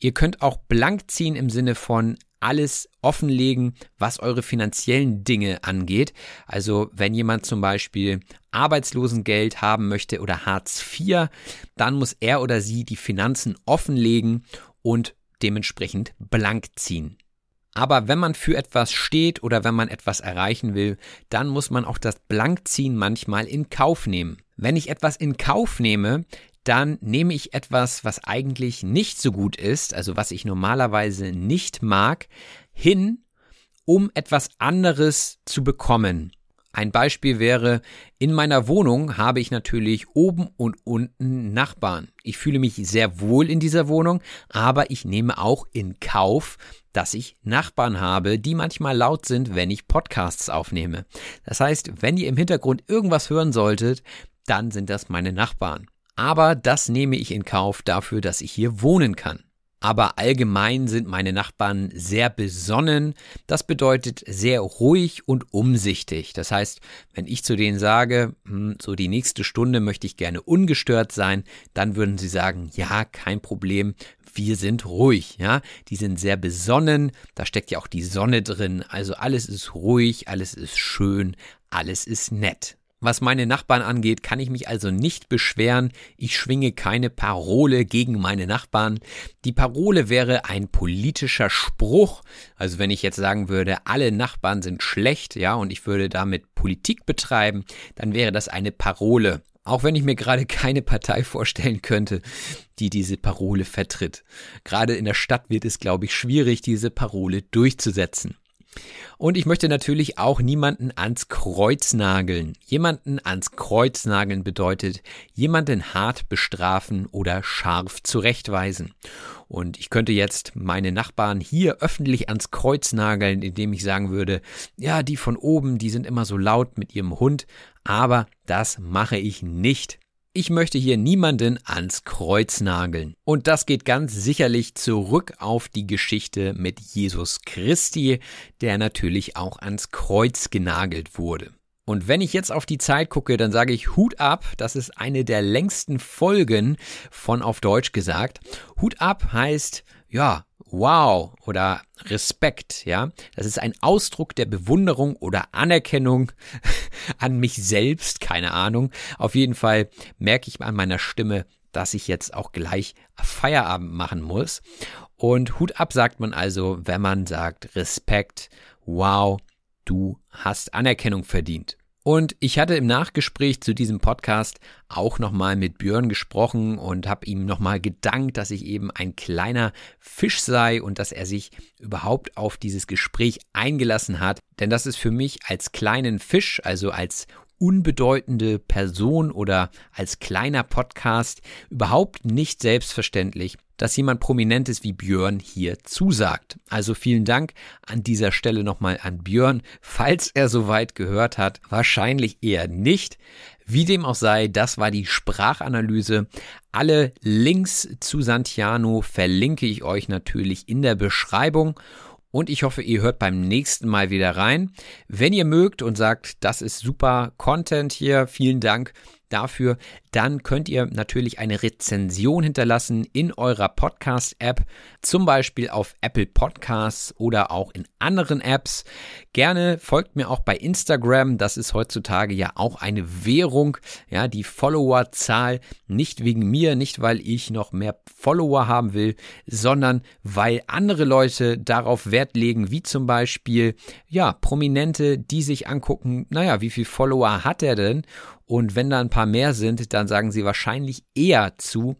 Speaker 1: Ihr könnt auch blank ziehen im Sinne von alles offenlegen, was eure finanziellen Dinge angeht. Also wenn jemand zum Beispiel Arbeitslosengeld haben möchte oder Hartz IV, dann muss er oder sie die Finanzen offenlegen und dementsprechend blank ziehen. Aber wenn man für etwas steht oder wenn man etwas erreichen will, dann muss man auch das Blankziehen manchmal in Kauf nehmen. Wenn ich etwas in Kauf nehme, dann nehme ich etwas, was eigentlich nicht so gut ist, also was ich normalerweise nicht mag, hin, um etwas anderes zu bekommen. Ein Beispiel wäre, in meiner Wohnung habe ich natürlich oben und unten Nachbarn. Ich fühle mich sehr wohl in dieser Wohnung, aber ich nehme auch in Kauf, dass ich Nachbarn habe, die manchmal laut sind, wenn ich Podcasts aufnehme. Das heißt, wenn ihr im Hintergrund irgendwas hören solltet, dann sind das meine Nachbarn. Aber das nehme ich in Kauf dafür, dass ich hier wohnen kann. Aber allgemein sind meine Nachbarn sehr besonnen. Das bedeutet sehr ruhig und umsichtig. Das heißt, wenn ich zu denen sage, hm, so die nächste Stunde möchte ich gerne ungestört sein, dann würden sie sagen, ja, kein Problem, wir sind ruhig, ja. Die sind sehr besonnen, da steckt ja auch die Sonne drin. Also alles ist ruhig, alles ist schön, alles ist nett. Was meine Nachbarn angeht, kann ich mich also nicht beschweren. Ich schwinge keine Parole gegen meine Nachbarn. Die Parole wäre ein politischer Spruch. Also wenn ich jetzt sagen würde, alle Nachbarn sind schlecht, ja, und ich würde damit Politik betreiben, dann wäre das eine Parole. Auch wenn ich mir gerade keine Partei vorstellen könnte, die diese Parole vertritt. Gerade in der Stadt wird es, glaube ich, schwierig, diese Parole durchzusetzen. Und ich möchte natürlich auch niemanden ans Kreuz nageln. Jemanden ans Kreuz nageln bedeutet jemanden hart bestrafen oder scharf zurechtweisen. Und ich könnte jetzt meine Nachbarn hier öffentlich ans Kreuz nageln, indem ich sagen würde, ja, die von oben, die sind immer so laut mit ihrem Hund, aber das mache ich nicht. Ich möchte hier niemanden ans Kreuz nageln. Und das geht ganz sicherlich zurück auf die Geschichte mit Jesus Christi, der natürlich auch ans Kreuz genagelt wurde. Und wenn ich jetzt auf die Zeit gucke, dann sage ich Hut ab. Das ist eine der längsten Folgen von auf Deutsch gesagt. Hut ab heißt, ja, wow oder Respekt, ja. Das ist ein Ausdruck der Bewunderung oder Anerkennung an mich selbst, keine Ahnung. Auf jeden Fall merke ich an meiner Stimme, dass ich jetzt auch gleich Feierabend machen muss. Und Hut ab sagt man also, wenn man sagt Respekt, wow, du hast Anerkennung verdient. Und ich hatte im Nachgespräch zu diesem Podcast auch nochmal mit Björn gesprochen und habe ihm nochmal gedankt, dass ich eben ein kleiner Fisch sei und dass er sich überhaupt auf dieses Gespräch eingelassen hat. Denn das ist für mich als kleinen Fisch, also als unbedeutende Person oder als kleiner Podcast überhaupt nicht selbstverständlich, dass jemand Prominentes wie Björn hier zusagt. Also vielen Dank an dieser Stelle nochmal an Björn, falls er soweit gehört hat. Wahrscheinlich eher nicht. Wie dem auch sei, das war die Sprachanalyse. Alle Links zu Santiano verlinke ich euch natürlich in der Beschreibung. Und ich hoffe, ihr hört beim nächsten Mal wieder rein. Wenn ihr mögt und sagt, das ist super Content hier, vielen Dank, dafür, dann könnt ihr natürlich eine Rezension hinterlassen in eurer Podcast-App, zum Beispiel auf Apple Podcasts oder auch in anderen Apps. Gerne folgt mir auch bei Instagram, das ist heutzutage ja auch eine Währung, ja, die Followerzahl, nicht wegen mir, nicht weil ich noch mehr Follower haben will, sondern weil andere Leute darauf Wert legen, wie zum Beispiel, ja, Prominente, die sich angucken, naja, wie viel Follower hat er denn? Und wenn da ein paar mehr sind, dann sagen sie wahrscheinlich eher zu,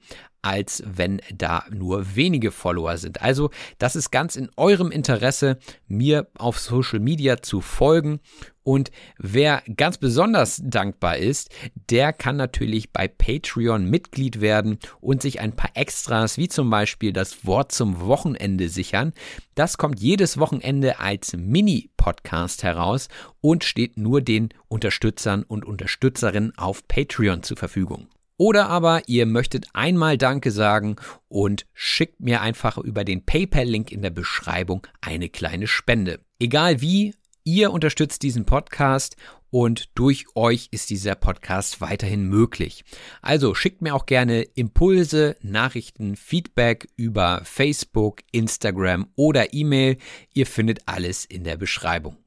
Speaker 1: als wenn da nur wenige Follower sind. Also das ist ganz in eurem Interesse, mir auf Social Media zu folgen. Und wer ganz besonders dankbar ist, der kann natürlich bei Patreon Mitglied werden und sich ein paar Extras, wie zum Beispiel das Wort zum Wochenende sichern. Das kommt jedes Wochenende als Mini-Podcast heraus und steht nur den Unterstützern und Unterstützerinnen auf Patreon zur Verfügung. Oder aber ihr möchtet einmal Danke sagen und schickt mir einfach über den PayPal-Link in der Beschreibung eine kleine Spende. Egal wie, ihr unterstützt diesen Podcast und durch euch ist dieser Podcast weiterhin möglich. Also schickt mir auch gerne Impulse, Nachrichten, Feedback über Facebook, Instagram oder E-Mail. Ihr findet alles in der Beschreibung.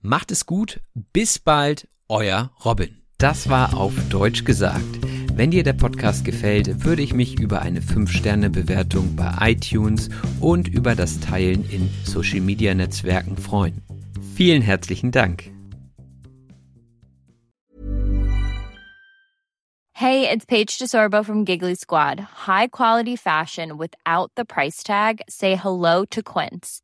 Speaker 1: Macht es gut, bis bald, euer Robin. Das war auf Deutsch gesagt. Wenn dir der Podcast gefällt, würde ich mich über eine 5-Sterne-Bewertung bei iTunes und über das Teilen in Social-Media-Netzwerken freuen. Vielen herzlichen Dank.
Speaker 3: Hey, it's Paige DeSorbo from Giggly Squad. High quality fashion without the price tag. Say hello to Quince.